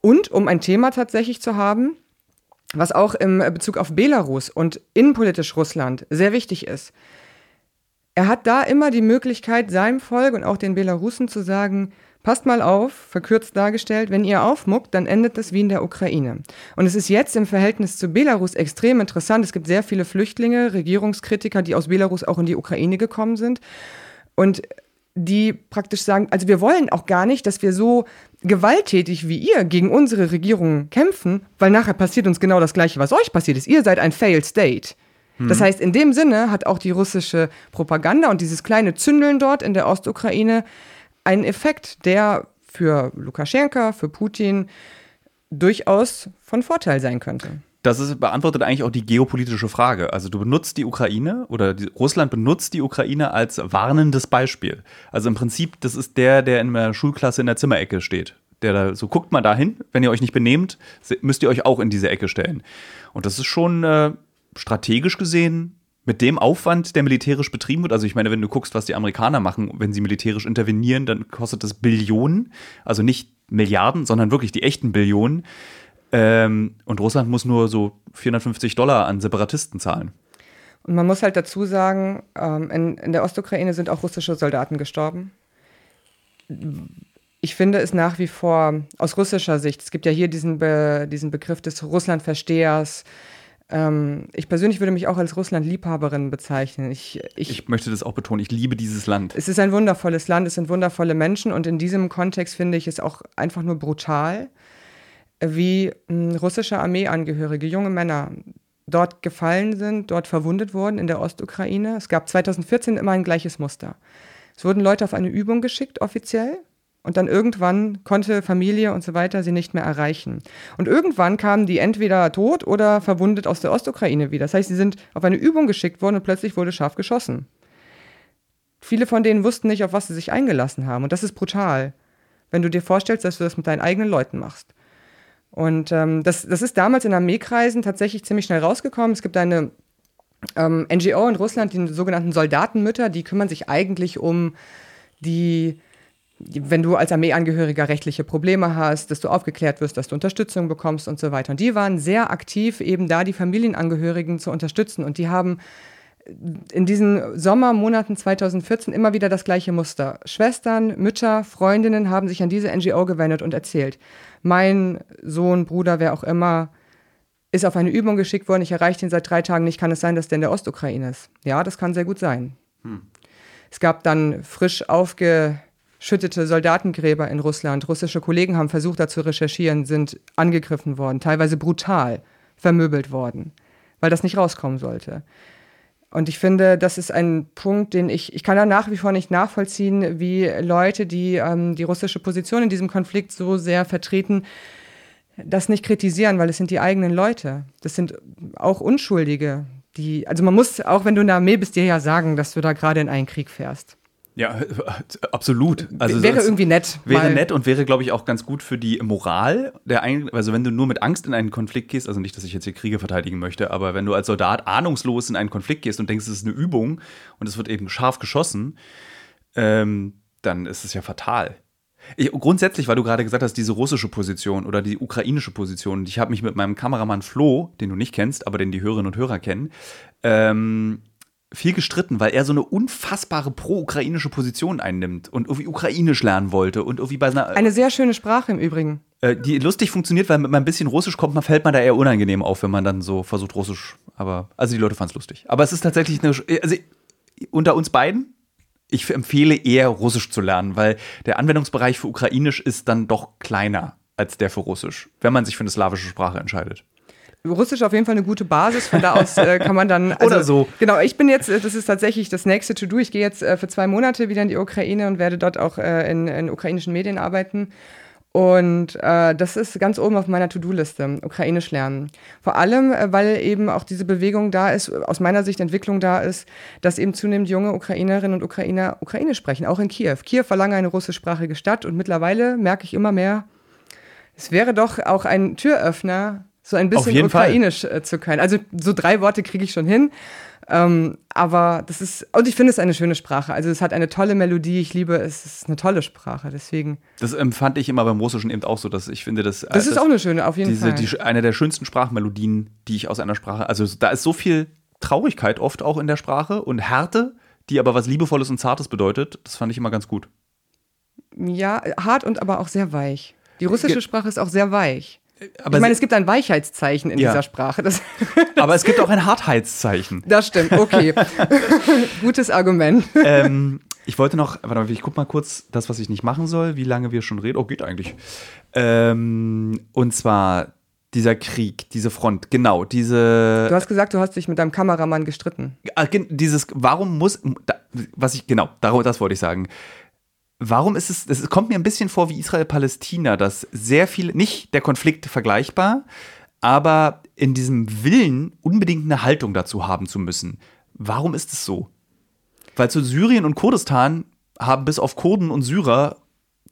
und um ein Thema tatsächlich zu haben, was auch im Bezug auf Belarus und innenpolitisch Russland sehr wichtig ist. Er hat da immer die Möglichkeit, seinem Volk und auch den Belarusen zu sagen, Passt mal auf, verkürzt dargestellt, wenn ihr aufmuckt, dann endet das wie in der Ukraine. Und es ist jetzt im Verhältnis zu Belarus extrem interessant. Es gibt sehr viele Flüchtlinge, Regierungskritiker, die aus Belarus auch in die Ukraine gekommen sind. Und die praktisch sagen, also wir wollen auch gar nicht, dass wir so gewalttätig wie ihr gegen unsere Regierung kämpfen, weil nachher passiert uns genau das Gleiche, was euch passiert ist. Ihr seid ein Failed State. Das hm. heißt, in dem Sinne hat auch die russische Propaganda und dieses kleine Zündeln dort in der Ostukraine ein Effekt, der für Lukaschenka, für Putin durchaus von Vorteil sein könnte. Das ist, beantwortet eigentlich auch die geopolitische Frage. Also du benutzt die Ukraine oder die, Russland benutzt die Ukraine als warnendes Beispiel. Also im Prinzip, das ist der, der in der Schulklasse in der Zimmerecke steht. Der da so, guckt mal dahin, wenn ihr euch nicht benehmt, müsst ihr euch auch in diese Ecke stellen. Und das ist schon äh, strategisch gesehen mit dem Aufwand, der militärisch betrieben wird, also ich meine, wenn du guckst, was die Amerikaner machen, wenn sie militärisch intervenieren, dann kostet das Billionen, also nicht Milliarden, sondern wirklich die echten Billionen. Ähm, und Russland muss nur so 450 Dollar an Separatisten zahlen. Und man muss halt dazu sagen, ähm, in, in der Ostukraine sind auch russische Soldaten gestorben. ich finde es nach wie vor aus russischer Sicht, es gibt ja hier diesen, Be diesen Begriff des Russlandverstehers, ähm, ich persönlich würde mich auch als Russland-Liebhaberin bezeichnen. Ich, ich, ich, möchte das auch betonen. Ich liebe dieses Land. Es ist ein wundervolles Land, es sind wundervolle Menschen und in diesem Kontext finde ich es auch einfach nur brutal, wie hm, russische Armeeangehörige, junge Männer, dort gefallen sind, dort verwundet wurden in der Ostukraine. Es gab 2014 immer ein gleiches Muster. Es wurden Leute auf eine Übung geschickt, offiziell, und dann irgendwann konnte Familie und so weiter sie nicht mehr erreichen. Und irgendwann kamen die entweder tot oder verwundet aus der Ostukraine wieder. Das heißt, sie sind auf eine Übung geschickt worden und plötzlich wurde scharf geschossen. Viele von denen wussten nicht, auf was sie sich eingelassen haben. Und das ist brutal, wenn du dir vorstellst, dass du das mit deinen eigenen Leuten machst. Und ähm, das, das ist damals in Armeekreisen tatsächlich ziemlich schnell rausgekommen. Es gibt eine ähm, NGO in Russland, die sogenannten Soldatenmütter, die kümmern sich eigentlich um die wenn du als Armeeangehöriger rechtliche Probleme hast, dass du aufgeklärt wirst, dass du Unterstützung bekommst und so weiter. Und die waren sehr aktiv, eben da die Familienangehörigen zu unterstützen. Und die haben in diesen Sommermonaten 2014 immer wieder das gleiche Muster. Schwestern, Mütter, Freundinnen haben sich an diese NGO gewendet und erzählt, mein Sohn, Bruder, wer auch immer, ist auf eine Übung geschickt worden, ich erreiche ihn seit drei Tagen nicht, kann es sein, dass der in der Ostukraine ist? Ja, das kann sehr gut sein. Hm. Es gab dann frisch aufge schüttete Soldatengräber in Russland. Russische Kollegen haben versucht, da zu recherchieren, sind angegriffen worden, teilweise brutal vermöbelt worden, weil das nicht rauskommen sollte. Und ich finde, das ist ein Punkt, den ich, ich kann da nach wie vor nicht nachvollziehen, wie Leute, die ähm, die russische Position in diesem Konflikt so sehr vertreten, das nicht kritisieren, weil es sind die eigenen Leute. Das sind auch Unschuldige. Die, also man muss, auch wenn du in der Armee bist, dir ja sagen, dass du da gerade in einen Krieg fährst. Ja, absolut. Also wäre irgendwie nett. Wäre nett und wäre, glaube ich, auch ganz gut für die Moral der ein Also wenn du nur mit Angst in einen Konflikt gehst, also nicht, dass ich jetzt hier Kriege verteidigen möchte, aber wenn du als Soldat ahnungslos in einen Konflikt gehst und denkst, es ist eine Übung und es wird eben scharf geschossen, ähm, dann ist es ja fatal. Ich, grundsätzlich, weil du gerade gesagt hast, diese russische Position oder die ukrainische Position, ich habe mich mit meinem Kameramann Flo, den du nicht kennst, aber den die Hörerinnen und Hörer kennen, ähm, viel gestritten, weil er so eine unfassbare pro-ukrainische Position einnimmt und irgendwie ukrainisch lernen wollte und irgendwie bei einer eine sehr schöne Sprache im Übrigen. Äh, die lustig funktioniert, weil mit ein bisschen Russisch kommt man fällt man da eher unangenehm auf, wenn man dann so versucht Russisch. Aber also die Leute fanden es lustig. Aber es ist tatsächlich eine also unter uns beiden. Ich empfehle eher Russisch zu lernen, weil der Anwendungsbereich für Ukrainisch ist dann doch kleiner als der für Russisch, wenn man sich für eine slawische Sprache entscheidet. Russisch auf jeden Fall eine gute Basis. Von da aus äh, kann man dann. Also, Oder so. Genau, ich bin jetzt, äh, das ist tatsächlich das nächste To-Do. Ich gehe jetzt äh, für zwei Monate wieder in die Ukraine und werde dort auch äh, in, in, ukrainischen Medien arbeiten. Und äh, das ist ganz oben auf meiner To-Do-Liste, Ukrainisch lernen. Vor allem, äh, weil eben auch diese Bewegung da ist, aus meiner Sicht Entwicklung da ist, dass eben zunehmend junge Ukrainerinnen und Ukrainer Ukrainisch sprechen, auch in Kiew. Kiew war lange eine russischsprachige Stadt und mittlerweile merke ich immer mehr, es wäre doch auch ein Türöffner so ein bisschen ukrainisch Fall. Äh, zu können. Also so drei Worte kriege ich schon hin. Ähm, aber das ist, und ich finde es eine schöne Sprache. Also es hat eine tolle Melodie, ich liebe es, es ist eine tolle Sprache, deswegen. Das empfand ich immer beim Russischen eben auch so, dass ich finde, dass. Das ist auch eine schöne, auf jeden diese, Fall. Die, eine der schönsten Sprachmelodien, die ich aus einer Sprache, also da ist so viel Traurigkeit oft auch in der Sprache und Härte, die aber was Liebevolles und Zartes bedeutet, das fand ich immer ganz gut. Ja, hart und aber auch sehr weich. Die russische Sprache ist auch sehr weich. Aber ich meine, es gibt ein Weichheitszeichen in ja. dieser Sprache. Das aber es gibt auch ein Hartheitszeichen. Das stimmt, okay. Gutes Argument. Ähm, ich wollte noch, warte mal, ich guck mal kurz das, was ich nicht machen soll, wie lange wir schon reden. Oh, geht eigentlich. Ähm, und zwar dieser Krieg, diese Front, genau, diese. Du hast gesagt, du hast dich mit deinem Kameramann gestritten. Ah, dieses, warum muss, was ich, genau, das wollte ich sagen warum ist es, es kommt mir ein bisschen vor wie Israel-Palästina, dass sehr viel, nicht der Konflikt vergleichbar, aber in diesem Willen unbedingt eine Haltung dazu haben zu müssen. Warum ist es so? Weil zu Syrien und Kurdistan haben bis auf Kurden und Syrer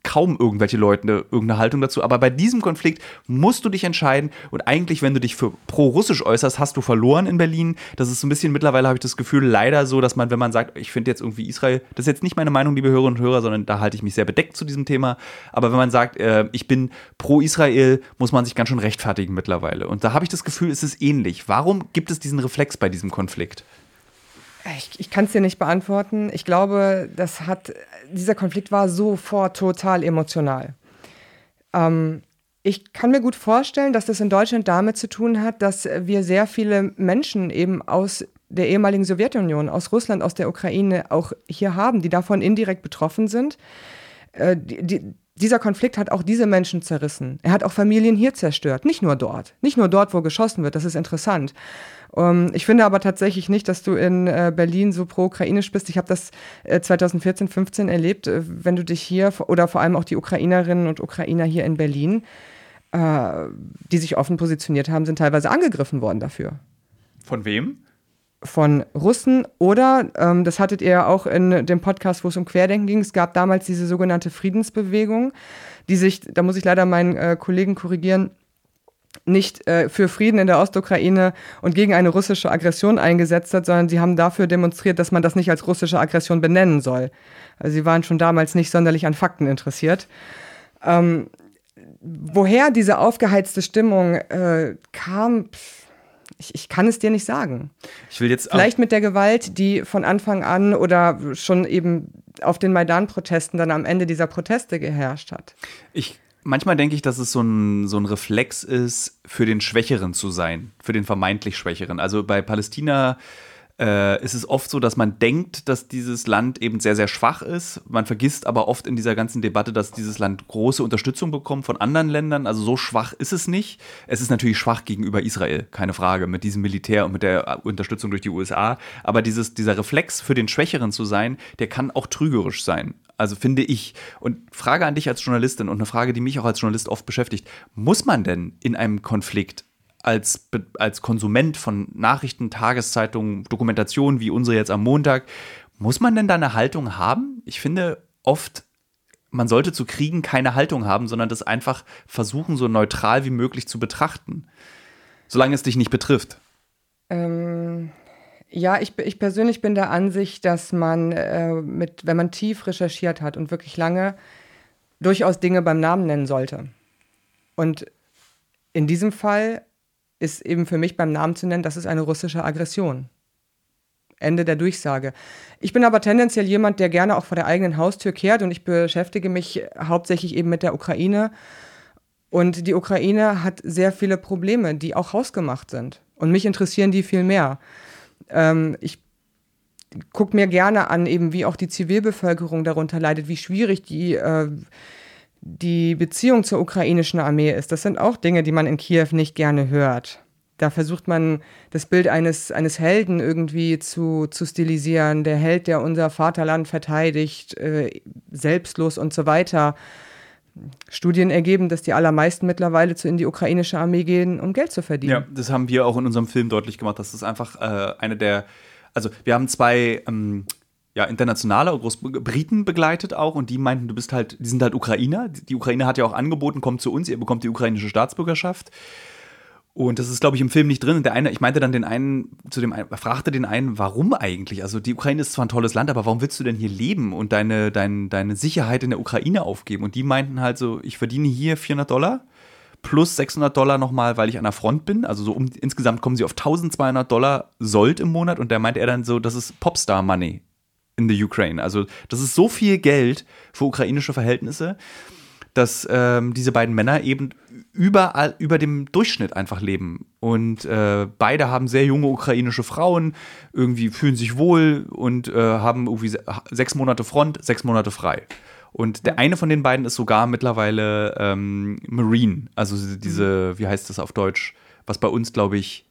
kaum irgendwelche Leute irgendeine Haltung dazu. Aber bei diesem Konflikt musst du dich entscheiden. Und eigentlich, wenn du dich für pro-russisch äußerst, hast du verloren in Berlin. Das ist so ein bisschen mittlerweile, habe ich das Gefühl, leider so, dass man, wenn man sagt, ich finde jetzt irgendwie Israel, das ist jetzt nicht meine Meinung, liebe Hörerinnen und Hörer, sondern da halte ich mich sehr bedeckt zu diesem Thema. Aber wenn man sagt, äh, ich bin pro-Israel, muss man sich ganz schön rechtfertigen mittlerweile. Und da habe ich das Gefühl, es ist ähnlich. Warum gibt es diesen Reflex bei diesem Konflikt? Ich, ich kann es dir nicht beantworten. Ich glaube, das hat, dieser Konflikt war sofort total emotional. Ähm, ich kann mir gut vorstellen, dass das in Deutschland damit zu tun hat, dass wir sehr viele Menschen eben aus der ehemaligen Sowjetunion, aus Russland, aus der Ukraine auch hier haben, die davon indirekt betroffen sind. Äh, die, die, dieser Konflikt hat auch diese Menschen zerrissen. Er hat auch Familien hier zerstört, nicht nur dort. Nicht nur dort, wo geschossen wird, das ist interessant. Um, ähm, ich finde aber tatsächlich nicht, dass du in äh, Berlin so pro-ukrainisch bist. Ich habe das äh, 2014, 15 erlebt, äh, wenn du dich hier oder vor allem auch die Ukrainerinnen und Ukrainer hier in Berlin, äh, die sich offen positioniert haben, sind teilweise angegriffen worden dafür. Von wem? von Russen oder, ähm, das hattet ihr auch in dem Podcast, wo es um Querdenken ging, es gab damals diese sogenannte Friedensbewegung, die sich, da muss ich leider meinen äh, Kollegen korrigieren, nicht äh, für Frieden in der Ostukraine und gegen eine russische Aggression eingesetzt hat, sondern sie haben dafür demonstriert, dass man das nicht als russische Aggression benennen soll. Also sie waren schon damals nicht sonderlich an Fakten interessiert. Ähm, woher diese aufgeheizte Stimmung äh, kam, pff, ich, ich kann es dir nicht sagen. Ich will jetzt Vielleicht mit der Gewalt, die von Anfang an oder schon eben auf den Maidan-Protesten dann am Ende dieser Proteste geherrscht hat. Ich manchmal denke ich, dass es so ein, so ein Reflex ist, für den Schwächeren zu sein, für den vermeintlich Schwächeren. Also bei Palästina äh, ist es oft so, dass man denkt, dass dieses Land eben sehr, sehr schwach ist. Man vergisst aber oft in dieser ganzen Debatte, dass dieses Land große Unterstützung bekommt von anderen Ländern. Also so schwach ist es nicht. Es ist natürlich schwach gegenüber Israel, keine Frage, mit diesem Militär und mit der Unterstützung durch die USA. Aber dieses, dieser Reflex für den Schwächeren zu sein, der kann auch trügerisch sein. Also finde ich. Und Frage an dich als Journalistin und eine Frage, die mich auch als Journalist oft beschäftigt. Muss man denn in einem Konflikt als, als Konsument von Nachrichten, Tageszeitungen, Dokumentationen wie unsere jetzt am Montag, muss man denn da eine Haltung haben? Ich finde oft, man sollte zu Kriegen keine Haltung haben, sondern das einfach versuchen, so neutral wie möglich zu betrachten. Solange es dich nicht betrifft. Ähm, ja, ich, ich persönlich bin der Ansicht, dass man, äh, mit, wenn man tief recherchiert hat und wirklich lange, durchaus Dinge beim Namen nennen sollte. Und in diesem Fall ist eben für mich beim Namen zu nennen, das ist eine russische Aggression. Ende der Durchsage. Ich bin aber tendenziell jemand, der gerne auch vor der eigenen Haustür kehrt und ich beschäftige mich hauptsächlich eben mit der Ukraine. Und die Ukraine hat sehr viele Probleme, die auch hausgemacht sind. Und mich interessieren die viel mehr. Ähm, ich gucke mir gerne an, eben wie auch die Zivilbevölkerung darunter leidet, wie schwierig die äh, die Beziehung zur ukrainischen Armee ist. Das sind auch Dinge, die man in Kiew nicht gerne hört. Da versucht man das Bild eines, eines Helden irgendwie zu, zu stilisieren. Der Held, der unser Vaterland verteidigt, äh, selbstlos und so weiter. Studien ergeben, dass die allermeisten mittlerweile zu in die ukrainische Armee gehen, um Geld zu verdienen. Ja, das haben wir auch in unserem Film deutlich gemacht, das einfach äh, eine der, also wir haben zwei ähm, ja, internationale Großbriten begleitet auch und die meinten, du bist halt, die sind halt Ukrainer. Die Ukraine hat ja auch angeboten, kommt zu uns, ihr bekommt die ukrainische Staatsbürgerschaft. Und das ist, glaube ich, im Film nicht drin. Und der eine, ich meinte dann den einen, zu dem einen, fragte den einen, warum eigentlich? Also die Ukraine ist zwar ein tolles Land, aber warum willst du denn hier leben und deine, deine, deine Sicherheit in der Ukraine aufgeben? Und die meinten halt so, ich verdiene hier 400 Dollar plus 600 Dollar nochmal, weil ich an der Front bin. Also so um, insgesamt kommen sie auf 1200 Dollar Sold im Monat. Und da meinte er dann so, das ist Popstar-Money in the Ukraine. Also das ist so viel Geld für ukrainische Verhältnisse, dass ähm, diese beiden Männer eben überall über dem Durchschnitt einfach leben. Und äh, beide haben sehr junge ukrainische Frauen, irgendwie fühlen sich wohl und äh, haben irgendwie sechs Monate Front, sechs Monate frei. Und der eine von den beiden ist sogar mittlerweile ähm, Marine, also diese, wie heißt das auf Deutsch, was bei uns, glaube ich,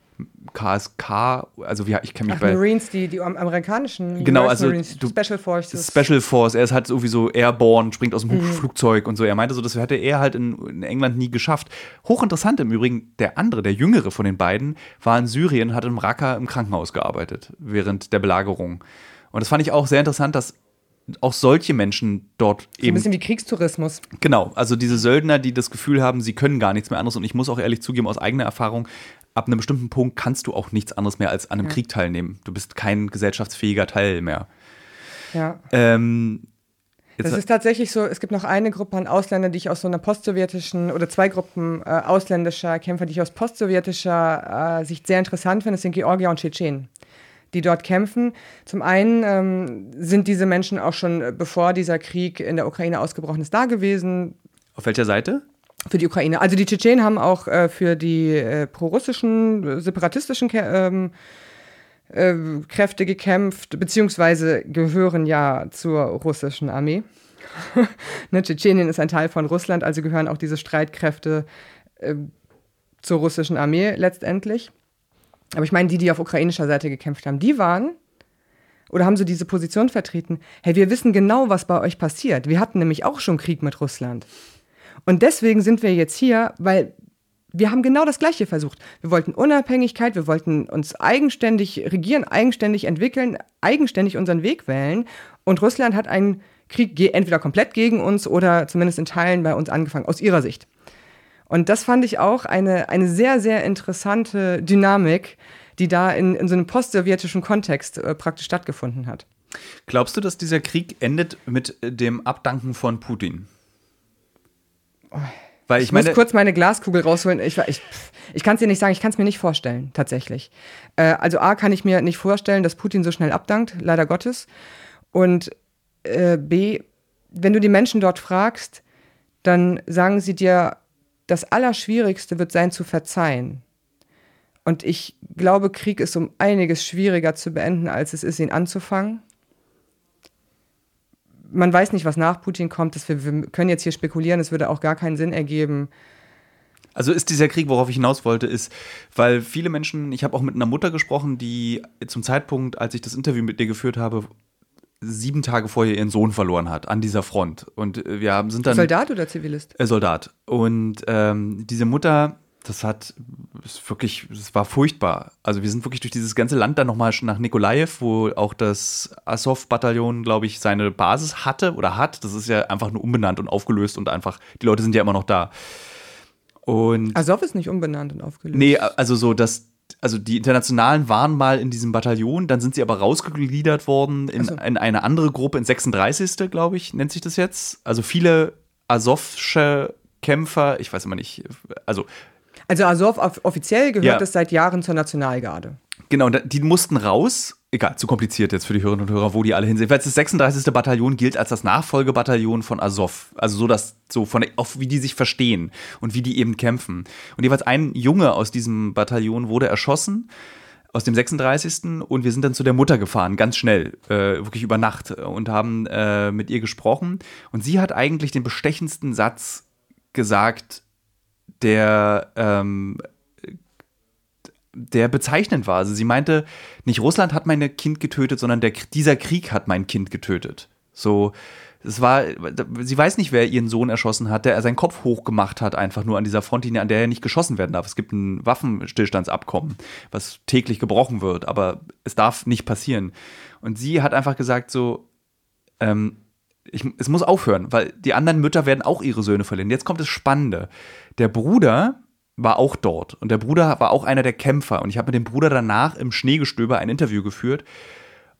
KSK, also wie, ich kenne mich Ach, bei. Marines, die, die amerikanischen genau, also Marines, du, Special Forces. Special Force, er ist halt sowieso airborne, springt aus dem mhm. Flugzeug und so. Er meinte so, das hätte er halt in, in, England nie geschafft. Hochinteressant im Übrigen, der andere, der jüngere von den beiden, war in Syrien, hat im Raqqa im Krankenhaus gearbeitet, während der Belagerung. Und das fand ich auch sehr interessant, dass auch solche Menschen dort so eben. Ein bisschen wie Kriegstourismus. Genau, also diese Söldner, die das Gefühl haben, sie können gar nichts mehr anderes. Und ich muss auch ehrlich zugeben, aus eigener Erfahrung, ab einem bestimmten Punkt kannst du auch nichts anderes mehr als an einem ja. Krieg teilnehmen. Du bist kein gesellschaftsfähiger Teil mehr. Ja. Ähm, es ist tatsächlich so, es gibt noch eine Gruppe an Ausländern, die ich aus so einer postsowjetischen, oder zwei Gruppen äh, ausländischer Kämpfer, die ich aus postsowjetischer äh, Sicht sehr interessant finde, das sind Georgier und Tschetschenen. die dort kämpfen. Zum einen ähm, sind diese Menschen auch schon, äh, bevor dieser Krieg in der Ukraine ausgebrochen ist, da gewesen. Auf welcher Seite? Für die Ukraine. Also die Tschetschenen haben auch äh, für die äh, prorussischen, separatistischen ähm, äh, Kräfte gekämpft, beziehungsweise gehören ja zur russischen Armee. ne, Tschetschenien ist ein Teil von Russland, also gehören auch diese Streitkräfte äh, zur russischen Armee letztendlich. Aber ich meine, die, die auf ukrainischer Seite gekämpft haben, die waren oder haben so diese Position vertreten, hey, wir wissen genau, was bei euch passiert. Wir hatten nämlich auch schon Krieg mit Russland. Und deswegen sind wir jetzt hier, weil wir haben genau das Gleiche versucht. Wir wollten Unabhängigkeit, wir wollten uns eigenständig regieren, eigenständig entwickeln, eigenständig unseren Weg wählen. Und Russland hat einen Krieg entweder komplett gegen uns oder zumindest in Teilen bei uns angefangen, aus ihrer Sicht. Und das fand ich auch eine, eine sehr, sehr interessante Dynamik, die da in, in so einem postsowjetischen Kontext äh, praktisch stattgefunden hat. Glaubst du, dass dieser Krieg endet mit dem Abdanken von Putin? Weil ich, ich muss kurz meine Glaskugel rausholen. Ich, ich, ich kann es dir nicht sagen, ich kann es mir nicht vorstellen, tatsächlich. Äh, also A, kann ich mir nicht vorstellen, dass Putin so schnell abdankt, leider Gottes. Und äh, B, wenn du die Menschen dort fragst, dann sagen sie dir, das Allerschwierigste wird sein zu verzeihen. Und ich glaube, Krieg ist um einiges schwieriger zu beenden, als es ist, ihn anzufangen. Man weiß nicht, was nach Putin kommt. Das wir, wir können jetzt hier spekulieren, es würde auch gar keinen Sinn ergeben. Also ist dieser Krieg, worauf ich hinaus wollte, ist, weil viele Menschen, ich habe auch mit einer Mutter gesprochen, die zum Zeitpunkt, als ich das Interview mit dir geführt habe, sieben Tage vorher ihren Sohn verloren hat an dieser Front. Und äh, wir sind dann. Soldat oder Zivilist? Äh, Soldat. Und ähm, diese Mutter, das hat ist wirklich, es war furchtbar. Also wir sind wirklich durch dieses ganze Land dann nochmal nach Nikolaev, wo auch das Azov-Bataillon, glaube ich, seine Basis hatte oder hat. Das ist ja einfach nur umbenannt und aufgelöst und einfach, die Leute sind ja immer noch da. Und Azov ist nicht umbenannt und aufgelöst. Nee, also so, dass also die Internationalen waren mal in diesem Bataillon, dann sind sie aber rausgegliedert worden in, so. in eine andere Gruppe, in 36. glaube ich, nennt sich das jetzt. Also viele Asowsche Kämpfer, ich weiß immer nicht, also also Azov offiziell gehört ja. es seit Jahren zur Nationalgarde. Genau, die mussten raus. Egal, zu kompliziert jetzt für die Hörerinnen und Hörer, wo die alle hin sind. Weil das 36. Bataillon gilt als das Nachfolgebataillon von Azov. Also so, dass, so von, auf wie die sich verstehen und wie die eben kämpfen. Und jeweils ein Junge aus diesem Bataillon wurde erschossen aus dem 36. Und wir sind dann zu der Mutter gefahren, ganz schnell, äh, wirklich über Nacht und haben äh, mit ihr gesprochen. Und sie hat eigentlich den bestechendsten Satz gesagt, der ähm, der bezeichnend war. Also sie meinte, nicht Russland hat mein Kind getötet, sondern der, dieser Krieg hat mein Kind getötet. So, es war, sie weiß nicht, wer ihren Sohn erschossen hat, der seinen Kopf hochgemacht hat, einfach nur an dieser Frontlinie, an der er nicht geschossen werden darf. Es gibt ein Waffenstillstandsabkommen, was täglich gebrochen wird, aber es darf nicht passieren. Und sie hat einfach gesagt, so, ähm, ich, es muss aufhören, weil die anderen Mütter werden auch ihre Söhne verlieren. Jetzt kommt das Spannende. Der Bruder war auch dort und der Bruder war auch einer der Kämpfer und ich habe mit dem Bruder danach im Schneegestöber ein Interview geführt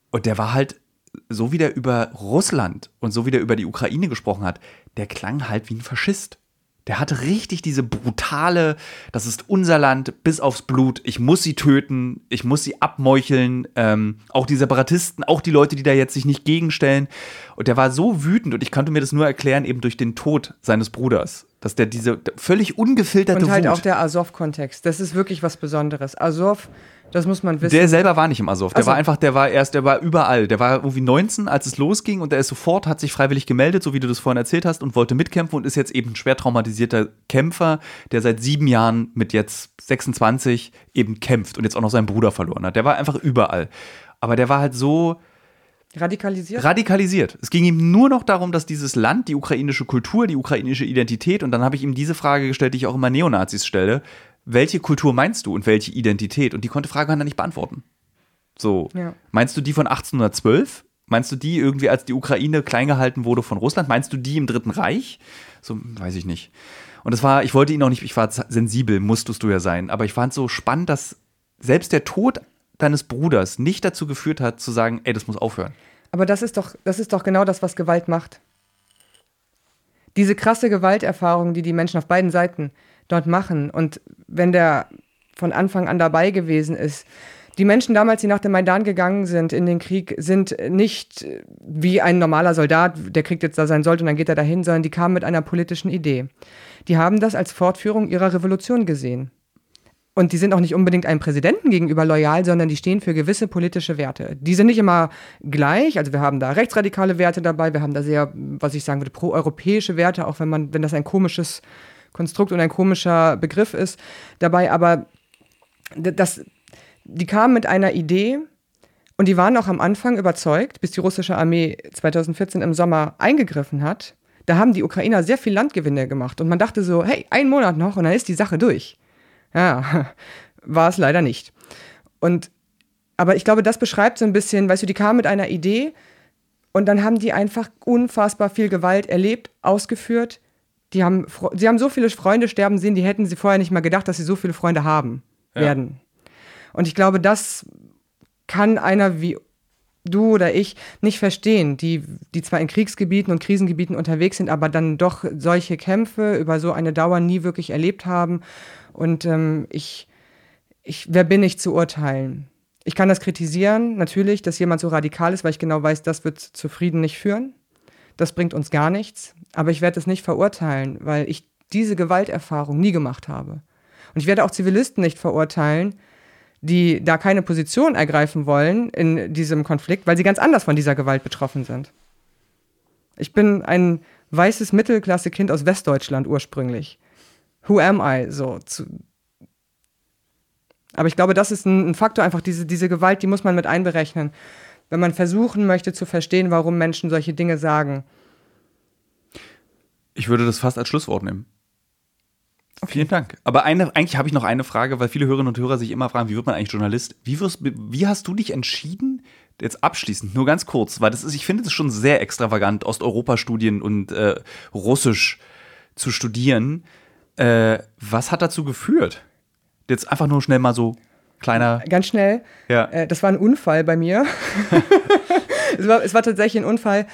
und der war halt so wie der über Russland und so wie der über die Ukraine gesprochen hat, der klang halt wie ein Faschist. Der hatte richtig diese brutale, das ist unser Land bis aufs Blut. Ich muss sie töten, ich muss sie abmeucheln. Ähm, auch die Separatisten, auch die Leute, die da jetzt sich nicht gegenstellen. Und der war so wütend und ich konnte mir das nur erklären eben durch den Tod seines Bruders, dass der diese völlig ungefilterte und halt Wut auch der Azov-Kontext. Das ist wirklich was Besonderes. Azov das muss man wissen. Der selber war nicht im Azov. Der also, war einfach, der war erst, der war überall. Der war irgendwie 19, als es losging und der ist sofort, hat sich freiwillig gemeldet, so wie du das vorhin erzählt hast, und wollte mitkämpfen und ist jetzt eben ein schwer traumatisierter Kämpfer, der seit sieben Jahren mit jetzt 26 eben kämpft und jetzt auch noch seinen Bruder verloren hat. Der war einfach überall. Aber der war halt so, Radikalisiert? Radikalisiert. Es ging ihm nur noch darum, dass dieses Land, die ukrainische Kultur, die ukrainische Identität, und dann habe ich ihm diese Frage gestellt, die ich auch immer Neonazis stelle, welche Kultur meinst du und welche Identität? Und die konnte Frage nicht beantworten. So, ja. meinst du die von 1812? Meinst du die irgendwie, als die Ukraine klein gehalten wurde von Russland? Meinst du die im Dritten Reich? So, weiß ich nicht. Und es war, ich wollte ihn auch nicht, ich war sensibel, musstest du ja sein, aber ich fand so spannend, dass selbst der Tod deines Bruders nicht dazu geführt hat, zu sagen, ey, das muss aufhören. Aber das ist doch, das ist doch genau das, was Gewalt macht. Diese krasse Gewalterfahrung, die die Menschen auf beiden Seiten dort machen. Und wenn der von Anfang an dabei gewesen ist, die Menschen damals, die nach dem Maidan gegangen sind in den Krieg, sind nicht wie ein normaler Soldat, der kriegt jetzt da sein sollte und dann geht er dahin, sondern die kamen mit einer politischen Idee. Die haben das als Fortführung ihrer Revolution gesehen. Und die sind auch nicht unbedingt einem Präsidenten gegenüber loyal, sondern die stehen für gewisse politische Werte. Die sind nicht immer gleich. Also wir haben da rechtsradikale Werte dabei, wir haben da sehr, was ich sagen würde, proeuropäische Werte, auch wenn man, wenn das ein komisches Konstrukt und ein komischer Begriff ist dabei. Aber das, die kamen mit einer Idee und die waren auch am Anfang überzeugt, bis die russische Armee 2014 im Sommer eingegriffen hat. Da haben die Ukrainer sehr viel Landgewinne gemacht und man dachte so, hey, ein Monat noch und dann ist die Sache durch. Ja, war es leider nicht. Und, aber ich glaube, das beschreibt so ein bisschen, weißt du, die kamen mit einer Idee und dann haben die einfach unfassbar viel Gewalt erlebt, ausgeführt. Die haben, sie haben so viele Freunde sterben sehen, die hätten sie vorher nicht mal gedacht, dass sie so viele Freunde haben ja. werden. Und ich glaube, das kann einer wie du oder ich nicht verstehen, die, die zwar in Kriegsgebieten und Krisengebieten unterwegs sind, aber dann doch solche Kämpfe über so eine Dauer nie wirklich erlebt haben und ähm, ich, ich, wer bin ich zu urteilen? Ich kann das kritisieren, natürlich, dass jemand so radikal ist, weil ich genau weiß, das wird zu Frieden nicht führen. Das bringt uns gar nichts. Aber ich werde es nicht verurteilen, weil ich diese Gewalterfahrung nie gemacht habe. Und ich werde auch Zivilisten nicht verurteilen, die da keine Position ergreifen wollen in diesem Konflikt, weil sie ganz anders von dieser Gewalt betroffen sind. Ich bin ein weißes Mittelklasse-Kind aus Westdeutschland ursprünglich who am I? So. Aber ich glaube, das ist ein Faktor, einfach diese, diese Gewalt, die muss man mit einberechnen, wenn man versuchen möchte zu verstehen, warum Menschen solche Dinge sagen. Ich würde das fast als Schlusswort nehmen. Okay. Vielen Dank. Aber eine, eigentlich habe ich noch eine Frage, weil viele Hörerinnen und Hörer sich immer fragen, wie wird man eigentlich Journalist? Wie, wirst, wie hast du dich entschieden, jetzt abschließend, nur ganz kurz, weil das ist, ich finde es schon sehr extravagant, Osteuropa-Studien und äh, Russisch zu studieren. Äh, was hat dazu geführt? Jetzt einfach nur schnell mal so kleiner. Ganz schnell. Ja. Äh, das war ein Unfall bei mir. es, war, es war tatsächlich ein Unfall.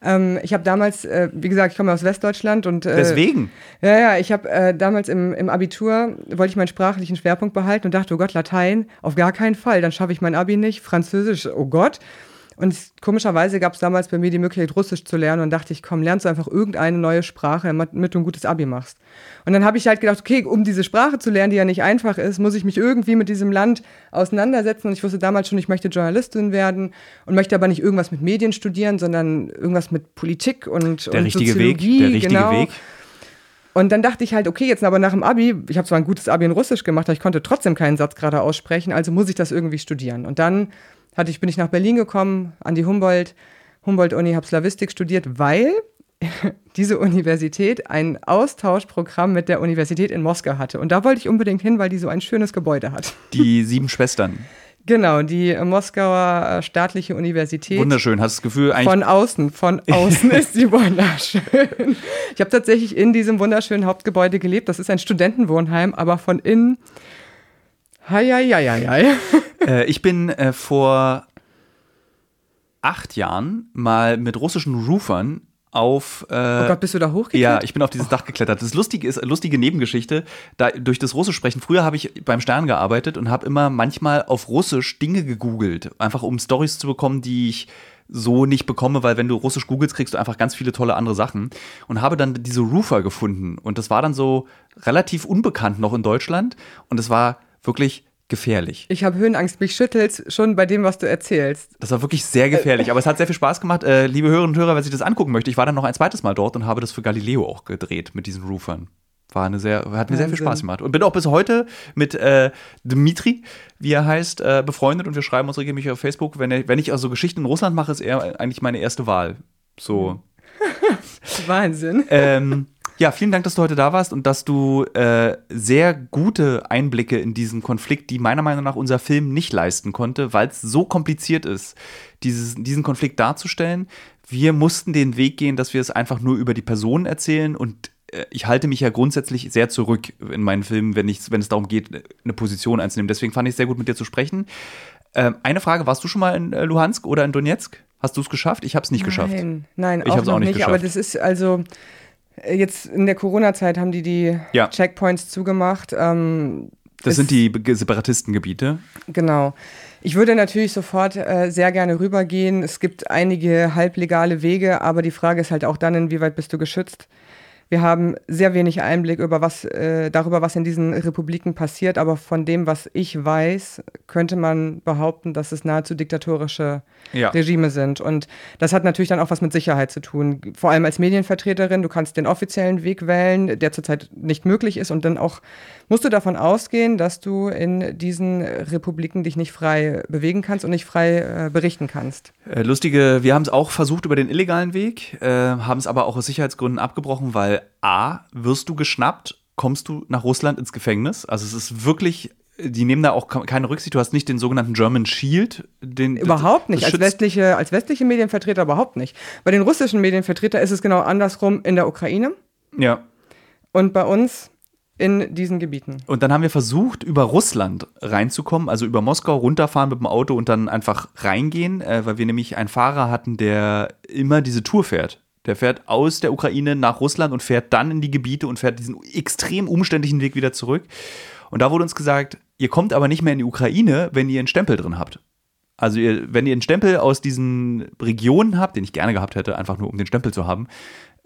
Ähm, ich habe damals, äh, wie gesagt, ich komme aus Westdeutschland und. Äh, Deswegen? Ja, ja, ich habe äh, damals im, im Abitur, wollte ich meinen sprachlichen Schwerpunkt behalten und dachte, oh Gott, Latein, auf gar keinen Fall, dann schaffe ich mein Abi nicht. Französisch, oh Gott. Und komischerweise gab es damals bei mir die Möglichkeit, Russisch zu lernen und dachte ich, komm, lernst du einfach irgendeine neue Sprache, damit du ein gutes Abi machst. Und dann habe ich halt gedacht, okay, um diese Sprache zu lernen, die ja nicht einfach ist, muss ich mich irgendwie mit diesem Land auseinandersetzen. Und ich wusste damals schon, ich möchte Journalistin werden und möchte aber nicht irgendwas mit Medien studieren, sondern irgendwas mit Politik und, der und richtige Soziologie. Weg, der richtige genau. Weg. Und dann dachte ich halt, okay, jetzt aber nach dem Abi, ich habe zwar ein gutes Abi in Russisch gemacht, aber ich konnte trotzdem keinen Satz gerade aussprechen, also muss ich das irgendwie studieren. Und dann hatte ich, bin ich nach Berlin gekommen, an die Humboldt, Humboldt-Uni, habe Slavistik studiert, weil diese Universität ein Austauschprogramm mit der Universität in Moskau hatte. Und da wollte ich unbedingt hin, weil die so ein schönes Gebäude hat. Die sieben Schwestern. Genau, die Moskauer staatliche Universität. Wunderschön, hast du das Gefühl eigentlich. Von außen, von außen ist sie wunderschön. Ich habe tatsächlich in diesem wunderschönen Hauptgebäude gelebt. Das ist ein Studentenwohnheim, aber von innen. Hei, hei, hei, hei. Äh, ich bin äh, vor acht Jahren mal mit russischen Roofern auf. Äh, oh Gott, bist du da hochgeklettert? Ja, ich bin auf dieses oh. Dach geklettert. Das Lustige ist, lustige Nebengeschichte, da, durch das Russisch sprechen. Früher habe ich beim Stern gearbeitet und habe immer manchmal auf Russisch Dinge gegoogelt, einfach um Stories zu bekommen, die ich so nicht bekomme, weil wenn du Russisch googelst, kriegst du einfach ganz viele tolle andere Sachen. Und habe dann diese Roofer gefunden. Und das war dann so relativ unbekannt noch in Deutschland. Und es war wirklich gefährlich. Ich habe Höhenangst, mich schüttelt schon bei dem, was du erzählst. Das war wirklich sehr gefährlich, aber es hat sehr viel Spaß gemacht. Äh, liebe Hörerinnen und Hörer, wer sich das angucken möchte, ich war dann noch ein zweites Mal dort und habe das für Galileo auch gedreht mit diesen Roofern. War eine sehr, hat mir sehr viel Spaß gemacht. Und bin auch bis heute mit äh, Dmitri, wie er heißt, äh, befreundet und wir schreiben uns regelmäßig auf Facebook. Wenn, wenn ich also Geschichten in Russland mache, ist er eigentlich meine erste Wahl. So. Wahnsinn. Ähm, ja, vielen Dank, dass du heute da warst und dass du äh, sehr gute Einblicke in diesen Konflikt, die meiner Meinung nach unser Film nicht leisten konnte, weil es so kompliziert ist, dieses, diesen Konflikt darzustellen. Wir mussten den Weg gehen, dass wir es einfach nur über die Personen erzählen und äh, ich halte mich ja grundsätzlich sehr zurück in meinen Filmen, wenn, ich, wenn es darum geht, eine Position einzunehmen. Deswegen fand ich es sehr gut, mit dir zu sprechen. Ähm, eine Frage, warst du schon mal in äh, Luhansk oder in Donetsk? Hast du es geschafft? Ich habe es nicht nein, geschafft. Nein, ich auch, noch auch nicht, geschafft. aber das ist also Jetzt in der Corona-Zeit haben die die ja. Checkpoints zugemacht. Ähm, Das sind die Separatistengebiete. Genau. Ich würde natürlich sofort äh, sehr gerne rübergehen. Es gibt einige halblegale Wege, aber die Frage ist halt auch dann, inwieweit bist du geschützt? Wir haben sehr wenig Einblick über was, äh, darüber, was in diesen Republiken passiert, aber von dem, was ich weiß, könnte man behaupten, dass es nahezu diktatorische ja. Regime sind. Und das hat natürlich dann auch was mit Sicherheit zu tun. Vor allem als Medienvertreterin, du kannst den offiziellen Weg wählen, der zurzeit nicht möglich ist. Und dann auch musst du davon ausgehen, dass du in diesen Republiken dich nicht frei bewegen kannst und nicht frei äh, berichten kannst. Äh, lustige, wir haben es auch versucht über den illegalen Weg, äh, haben es aber auch aus Sicherheitsgründen abgebrochen, weil A, wirst du geschnappt, kommst du nach Russland ins Gefängnis. Also es ist wirklich die nehmen da auch keine Rücksicht. Du hast nicht den sogenannten German Shield. Den, überhaupt nicht. Als westliche, als westliche Medienvertreter überhaupt nicht. Bei den russischen Medienvertretern ist es genau andersrum in der Ukraine. Ja. Und bei uns in diesen Gebieten. Und dann haben wir versucht, über Russland reinzukommen, also über Moskau runterfahren mit dem Auto und dann einfach reingehen, äh, weil wir nämlich einen Fahrer hatten, der immer diese Tour fährt. Der fährt aus der Ukraine nach Russland und fährt dann in die Gebiete und fährt diesen extrem umständlichen Weg wieder zurück. Und da wurde uns gesagt, ihr kommt aber nicht mehr in die Ukraine, wenn ihr einen Stempel drin habt. Also ihr, wenn ihr einen Stempel aus diesen Regionen habt, den ich gerne gehabt hätte, einfach nur um den Stempel zu haben,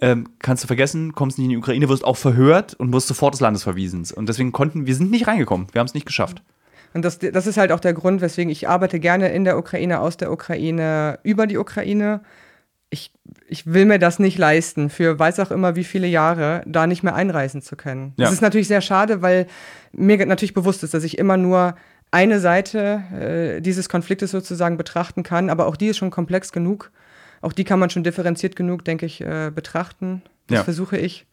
ähm, kannst du vergessen, kommst nicht in die Ukraine, wirst auch verhört und wirst sofort des Landes verwiesen. Und deswegen konnten, wir sind nicht reingekommen. Wir haben es nicht geschafft. Und das, das ist halt auch der Grund, weswegen ich arbeite gerne in der Ukraine, aus der Ukraine, über die Ukraine. Ich, ich will mir das nicht leisten, für weiß auch immer wie viele Jahre da nicht mehr einreisen zu können. Ja. Das ist natürlich sehr schade, weil mir natürlich bewusst ist, dass ich immer nur eine Seite äh, dieses Konfliktes sozusagen betrachten kann, aber auch die ist schon komplex genug auch die kann man schon differenziert genug, denke ich, äh, betrachten. Das ja. versuche ich.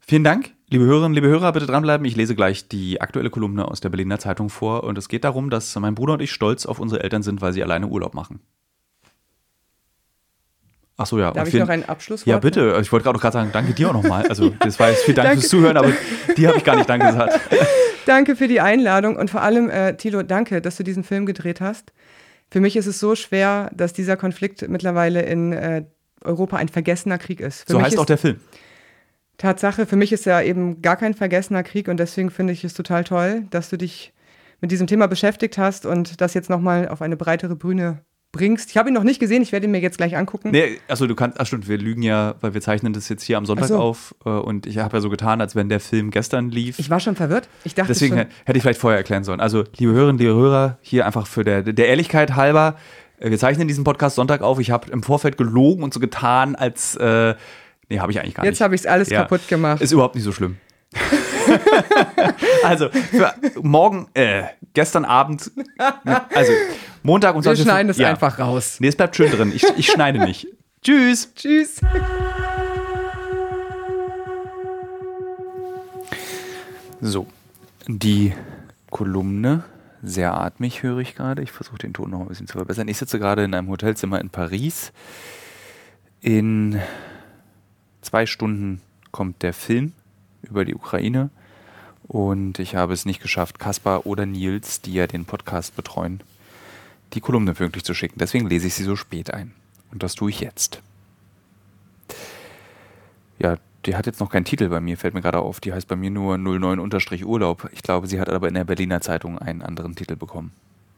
Vielen Dank, liebe Hörerinnen, liebe Hörer, bitte dranbleiben. Ich lese gleich die aktuelle Kolumne aus der Berliner Zeitung vor und es geht darum, dass mein Bruder und ich stolz auf unsere Eltern sind, weil sie alleine Urlaub machen. Ach so, ja. Darf ich noch einen Abschluss Ja, bitte. Ich wollte gerade sagen, danke dir auch nochmal. Also, das war jetzt viel Dank fürs Zuhören, aber dir habe ich gar nicht Danke gesagt. danke für die Einladung und vor allem, äh, Tilo, danke, dass du diesen Film gedreht hast. Für mich ist es so schwer, dass dieser Konflikt mittlerweile in äh, Europa ein vergessener Krieg ist. Für so heißt auch der Film. Tatsache, für mich ist er eben gar kein vergessener Krieg und deswegen finde ich es total toll, dass du dich mit diesem Thema beschäftigt hast und das jetzt nochmal auf eine breitere Bühne bringst. Ich habe ihn noch nicht gesehen, ich werde ihn mir jetzt gleich angucken. Nee, also du kannst, ach stimmt, wir lügen ja, weil wir zeichnen das jetzt hier am Sonntag so. auf äh, und ich habe ja so getan, als wenn der Film gestern lief. Ich war schon verwirrt. Ich dachte Deswegen schon. hätte ich vielleicht vorher erklären sollen. Also, liebe Hörerinnen, liebe Hörer, hier einfach für der, der Ehrlichkeit halber, äh, wir zeichnen diesen Podcast Sonntag auf. Ich habe im Vorfeld gelogen und so getan, als äh, nee, habe ich eigentlich gar jetzt nicht. Jetzt habe ich es alles ja. kaputt gemacht. Ist überhaupt nicht so schlimm. also für morgen, äh, gestern Abend, also Montag und Sonntag. Wir schneiden es ja. einfach raus. Nee, es bleibt schön drin. Ich, ich schneide nicht. Tschüss. Tschüss. So, die Kolumne, sehr atmig höre ich gerade. Ich versuche den Ton noch ein bisschen zu verbessern. Ich sitze gerade in einem Hotelzimmer in Paris. In zwei Stunden kommt der Film über die Ukraine. Und ich habe es nicht geschafft, Kaspar oder Nils, die ja den Podcast betreuen, die Kolumne pünktlich zu schicken. Deswegen lese ich sie so spät ein. Und das tue ich jetzt. Ja, die hat jetzt noch keinen Titel bei mir, fällt mir gerade auf. Die heißt bei mir nur 09-Urlaub. Ich glaube, sie hat aber in der Berliner Zeitung einen anderen Titel bekommen.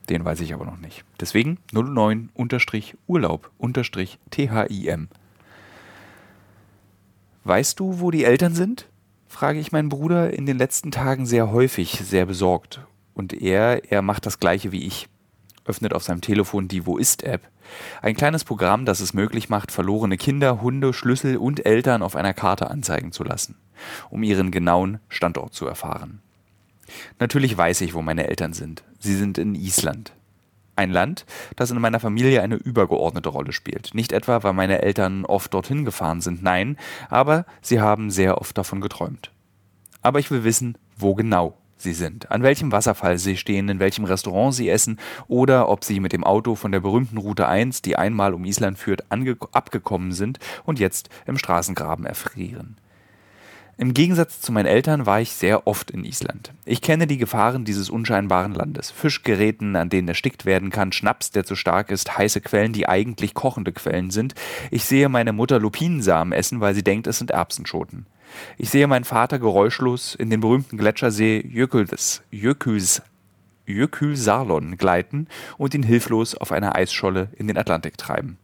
Den weiß ich aber noch nicht. Deswegen 09-Urlaub-THIM. Weißt du, wo die Eltern sind? Frage ich meinen Bruder in den letzten Tagen sehr häufig, sehr besorgt. Und er, er macht das gleiche wie ich öffnet auf seinem Telefon die Wo ist App. Ein kleines Programm, das es möglich macht, verlorene Kinder, Hunde, Schlüssel und Eltern auf einer Karte anzeigen zu lassen, um ihren genauen Standort zu erfahren. Natürlich weiß ich, wo meine Eltern sind. Sie sind in Island. Ein Land, das in meiner Familie eine übergeordnete Rolle spielt. Nicht etwa, weil meine Eltern oft dorthin gefahren sind, nein, aber sie haben sehr oft davon geträumt. Aber ich will wissen, wo genau sie sind, an welchem Wasserfall sie stehen, in welchem Restaurant sie essen oder ob sie mit dem Auto von der berühmten Route 1, die einmal um Island führt, abgekommen sind und jetzt im Straßengraben erfrieren. Im Gegensatz zu meinen Eltern war ich sehr oft in Island. Ich kenne die Gefahren dieses unscheinbaren Landes. Fischgeräten, an denen erstickt werden kann, Schnaps, der zu stark ist, heiße Quellen, die eigentlich kochende Quellen sind. Ich sehe meine Mutter Lupinensamen essen, weil sie denkt, es sind Erbsenschoten. Ich sehe meinen Vater geräuschlos in den berühmten Gletschersee Jökuls, Jökuls, Jökulsarlon gleiten und ihn hilflos auf einer Eisscholle in den Atlantik treiben.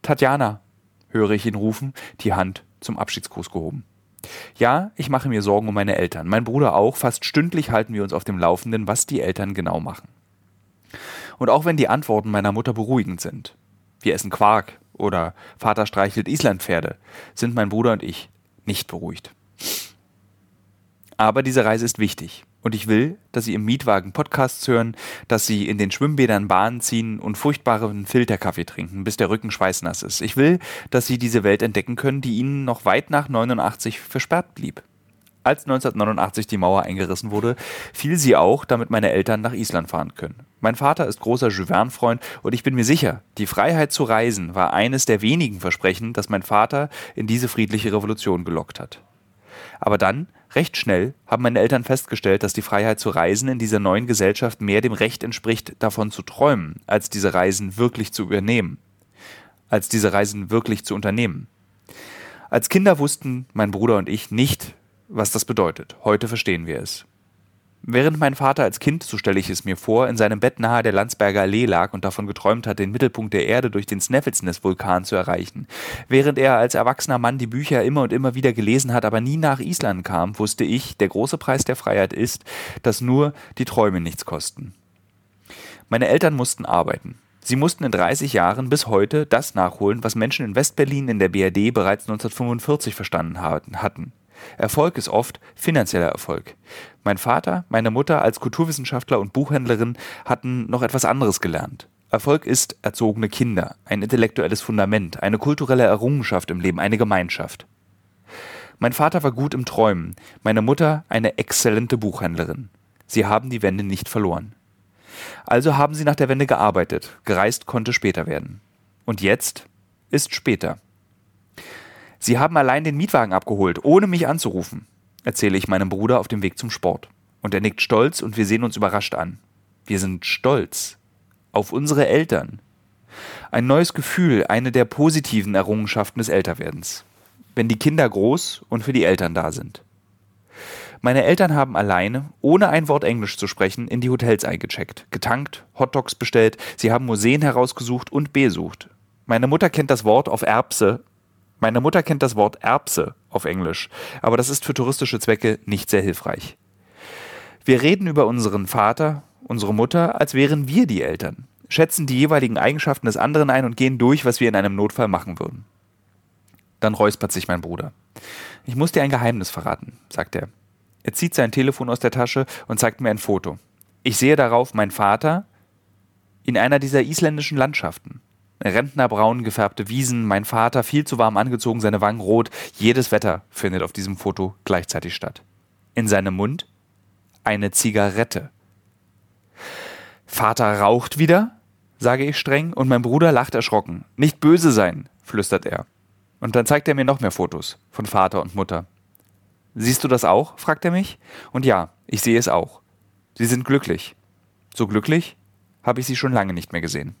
Tatjana, höre ich ihn rufen, die Hand zum Abschiedsgruß gehoben. Ja, ich mache mir Sorgen um meine Eltern. Mein Bruder auch. Fast stündlich halten wir uns auf dem Laufenden, was die Eltern genau machen. Und auch wenn die Antworten meiner Mutter beruhigend sind, wir essen Quark oder Vater streichelt Islandpferde, sind mein Bruder und ich nicht beruhigt. Aber diese Reise ist wichtig. Und ich will, dass Sie im Mietwagen Podcasts hören, dass Sie in den Schwimmbädern Bahnen ziehen und furchtbaren Filterkaffee trinken, bis der Rücken schweißnass ist. Ich will, dass Sie diese Welt entdecken können, die Ihnen noch weit nach 89 versperrt blieb. Als 1989 die Mauer eingerissen wurde, fiel sie auch, damit meine Eltern nach Island fahren können. Mein Vater ist großer Jules freund und ich bin mir sicher, die Freiheit zu reisen war eines der wenigen Versprechen, das mein Vater in diese friedliche Revolution gelockt hat. Aber dann Recht schnell haben meine Eltern festgestellt, dass die Freiheit zu reisen in dieser neuen Gesellschaft mehr dem Recht entspricht, davon zu träumen, als diese Reisen wirklich zu übernehmen. Als diese Reisen wirklich zu unternehmen. Als Kinder wussten mein Bruder und ich nicht, was das bedeutet. Heute verstehen wir es. Während mein Vater als Kind, so stelle ich es mir vor, in seinem Bett nahe der Landsberger Allee lag und davon geträumt hat, den Mittelpunkt der Erde durch den Sneffelsnes-Vulkan zu erreichen, während er als erwachsener Mann die Bücher immer und immer wieder gelesen hat, aber nie nach Island kam, wusste ich, der große Preis der Freiheit ist, dass nur die Träume nichts kosten. Meine Eltern mussten arbeiten. Sie mussten in 30 Jahren bis heute das nachholen, was Menschen in Westberlin in der BRD bereits 1945 verstanden hatten. Erfolg ist oft finanzieller Erfolg. Mein Vater, meine Mutter als Kulturwissenschaftler und Buchhändlerin hatten noch etwas anderes gelernt. Erfolg ist erzogene Kinder, ein intellektuelles Fundament, eine kulturelle Errungenschaft im Leben, eine Gemeinschaft. Mein Vater war gut im Träumen, meine Mutter eine exzellente Buchhändlerin. Sie haben die Wende nicht verloren. Also haben sie nach der Wende gearbeitet, gereist konnte später werden. Und jetzt ist später. Sie haben allein den Mietwagen abgeholt, ohne mich anzurufen, erzähle ich meinem Bruder auf dem Weg zum Sport. Und er nickt stolz und wir sehen uns überrascht an. Wir sind stolz auf unsere Eltern. Ein neues Gefühl, eine der positiven Errungenschaften des Älterwerdens. Wenn die Kinder groß und für die Eltern da sind. Meine Eltern haben alleine, ohne ein Wort Englisch zu sprechen, in die Hotels eingecheckt, getankt, Hotdogs bestellt, sie haben Museen herausgesucht und besucht. Meine Mutter kennt das Wort auf Erbse meine Mutter kennt das Wort Erbse auf Englisch, aber das ist für touristische Zwecke nicht sehr hilfreich. Wir reden über unseren Vater, unsere Mutter, als wären wir die Eltern, schätzen die jeweiligen Eigenschaften des anderen ein und gehen durch, was wir in einem Notfall machen würden. Dann räuspert sich mein Bruder. Ich muss dir ein Geheimnis verraten, sagt er. Er zieht sein Telefon aus der Tasche und zeigt mir ein Foto. Ich sehe darauf meinen Vater in einer dieser isländischen Landschaften. Rentnerbraun gefärbte Wiesen, mein Vater viel zu warm angezogen, seine Wangen rot. Jedes Wetter findet auf diesem Foto gleichzeitig statt. In seinem Mund eine Zigarette. Vater raucht wieder, sage ich streng, und mein Bruder lacht erschrocken. Nicht böse sein, flüstert er. Und dann zeigt er mir noch mehr Fotos von Vater und Mutter. Siehst du das auch? fragt er mich. Und ja, ich sehe es auch. Sie sind glücklich. So glücklich habe ich sie schon lange nicht mehr gesehen.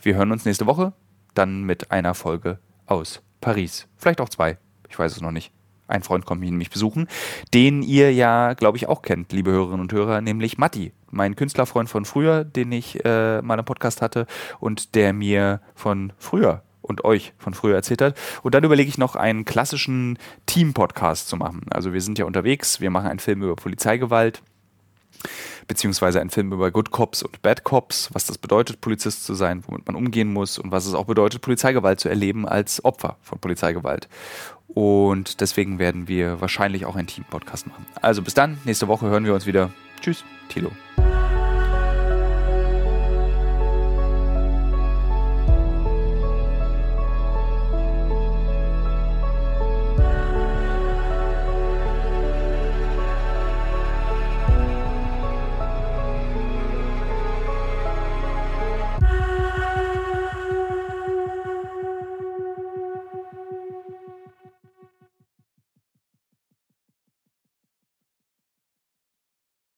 Wir hören uns nächste Woche dann mit einer Folge aus Paris. Vielleicht auch zwei. Ich weiß es noch nicht. Ein Freund kommt mich besuchen, den ihr ja, glaube ich, auch kennt, liebe Hörerinnen und Hörer, nämlich Matti, mein Künstlerfreund von früher, den ich äh, mal im Podcast hatte und der mir von früher und euch von früher erzählt hat. Und dann überlege ich noch einen klassischen Team-Podcast zu machen. Also wir sind ja unterwegs, wir machen einen Film über Polizeigewalt beziehungsweise ein Film über Good Cops und Bad Cops, was das bedeutet, Polizist zu sein, womit man umgehen muss und was es auch bedeutet, Polizeigewalt zu erleben als Opfer von Polizeigewalt. Und deswegen werden wir wahrscheinlich auch einen Team-Podcast machen. Also bis dann, nächste Woche hören wir uns wieder. Tschüss, Tilo.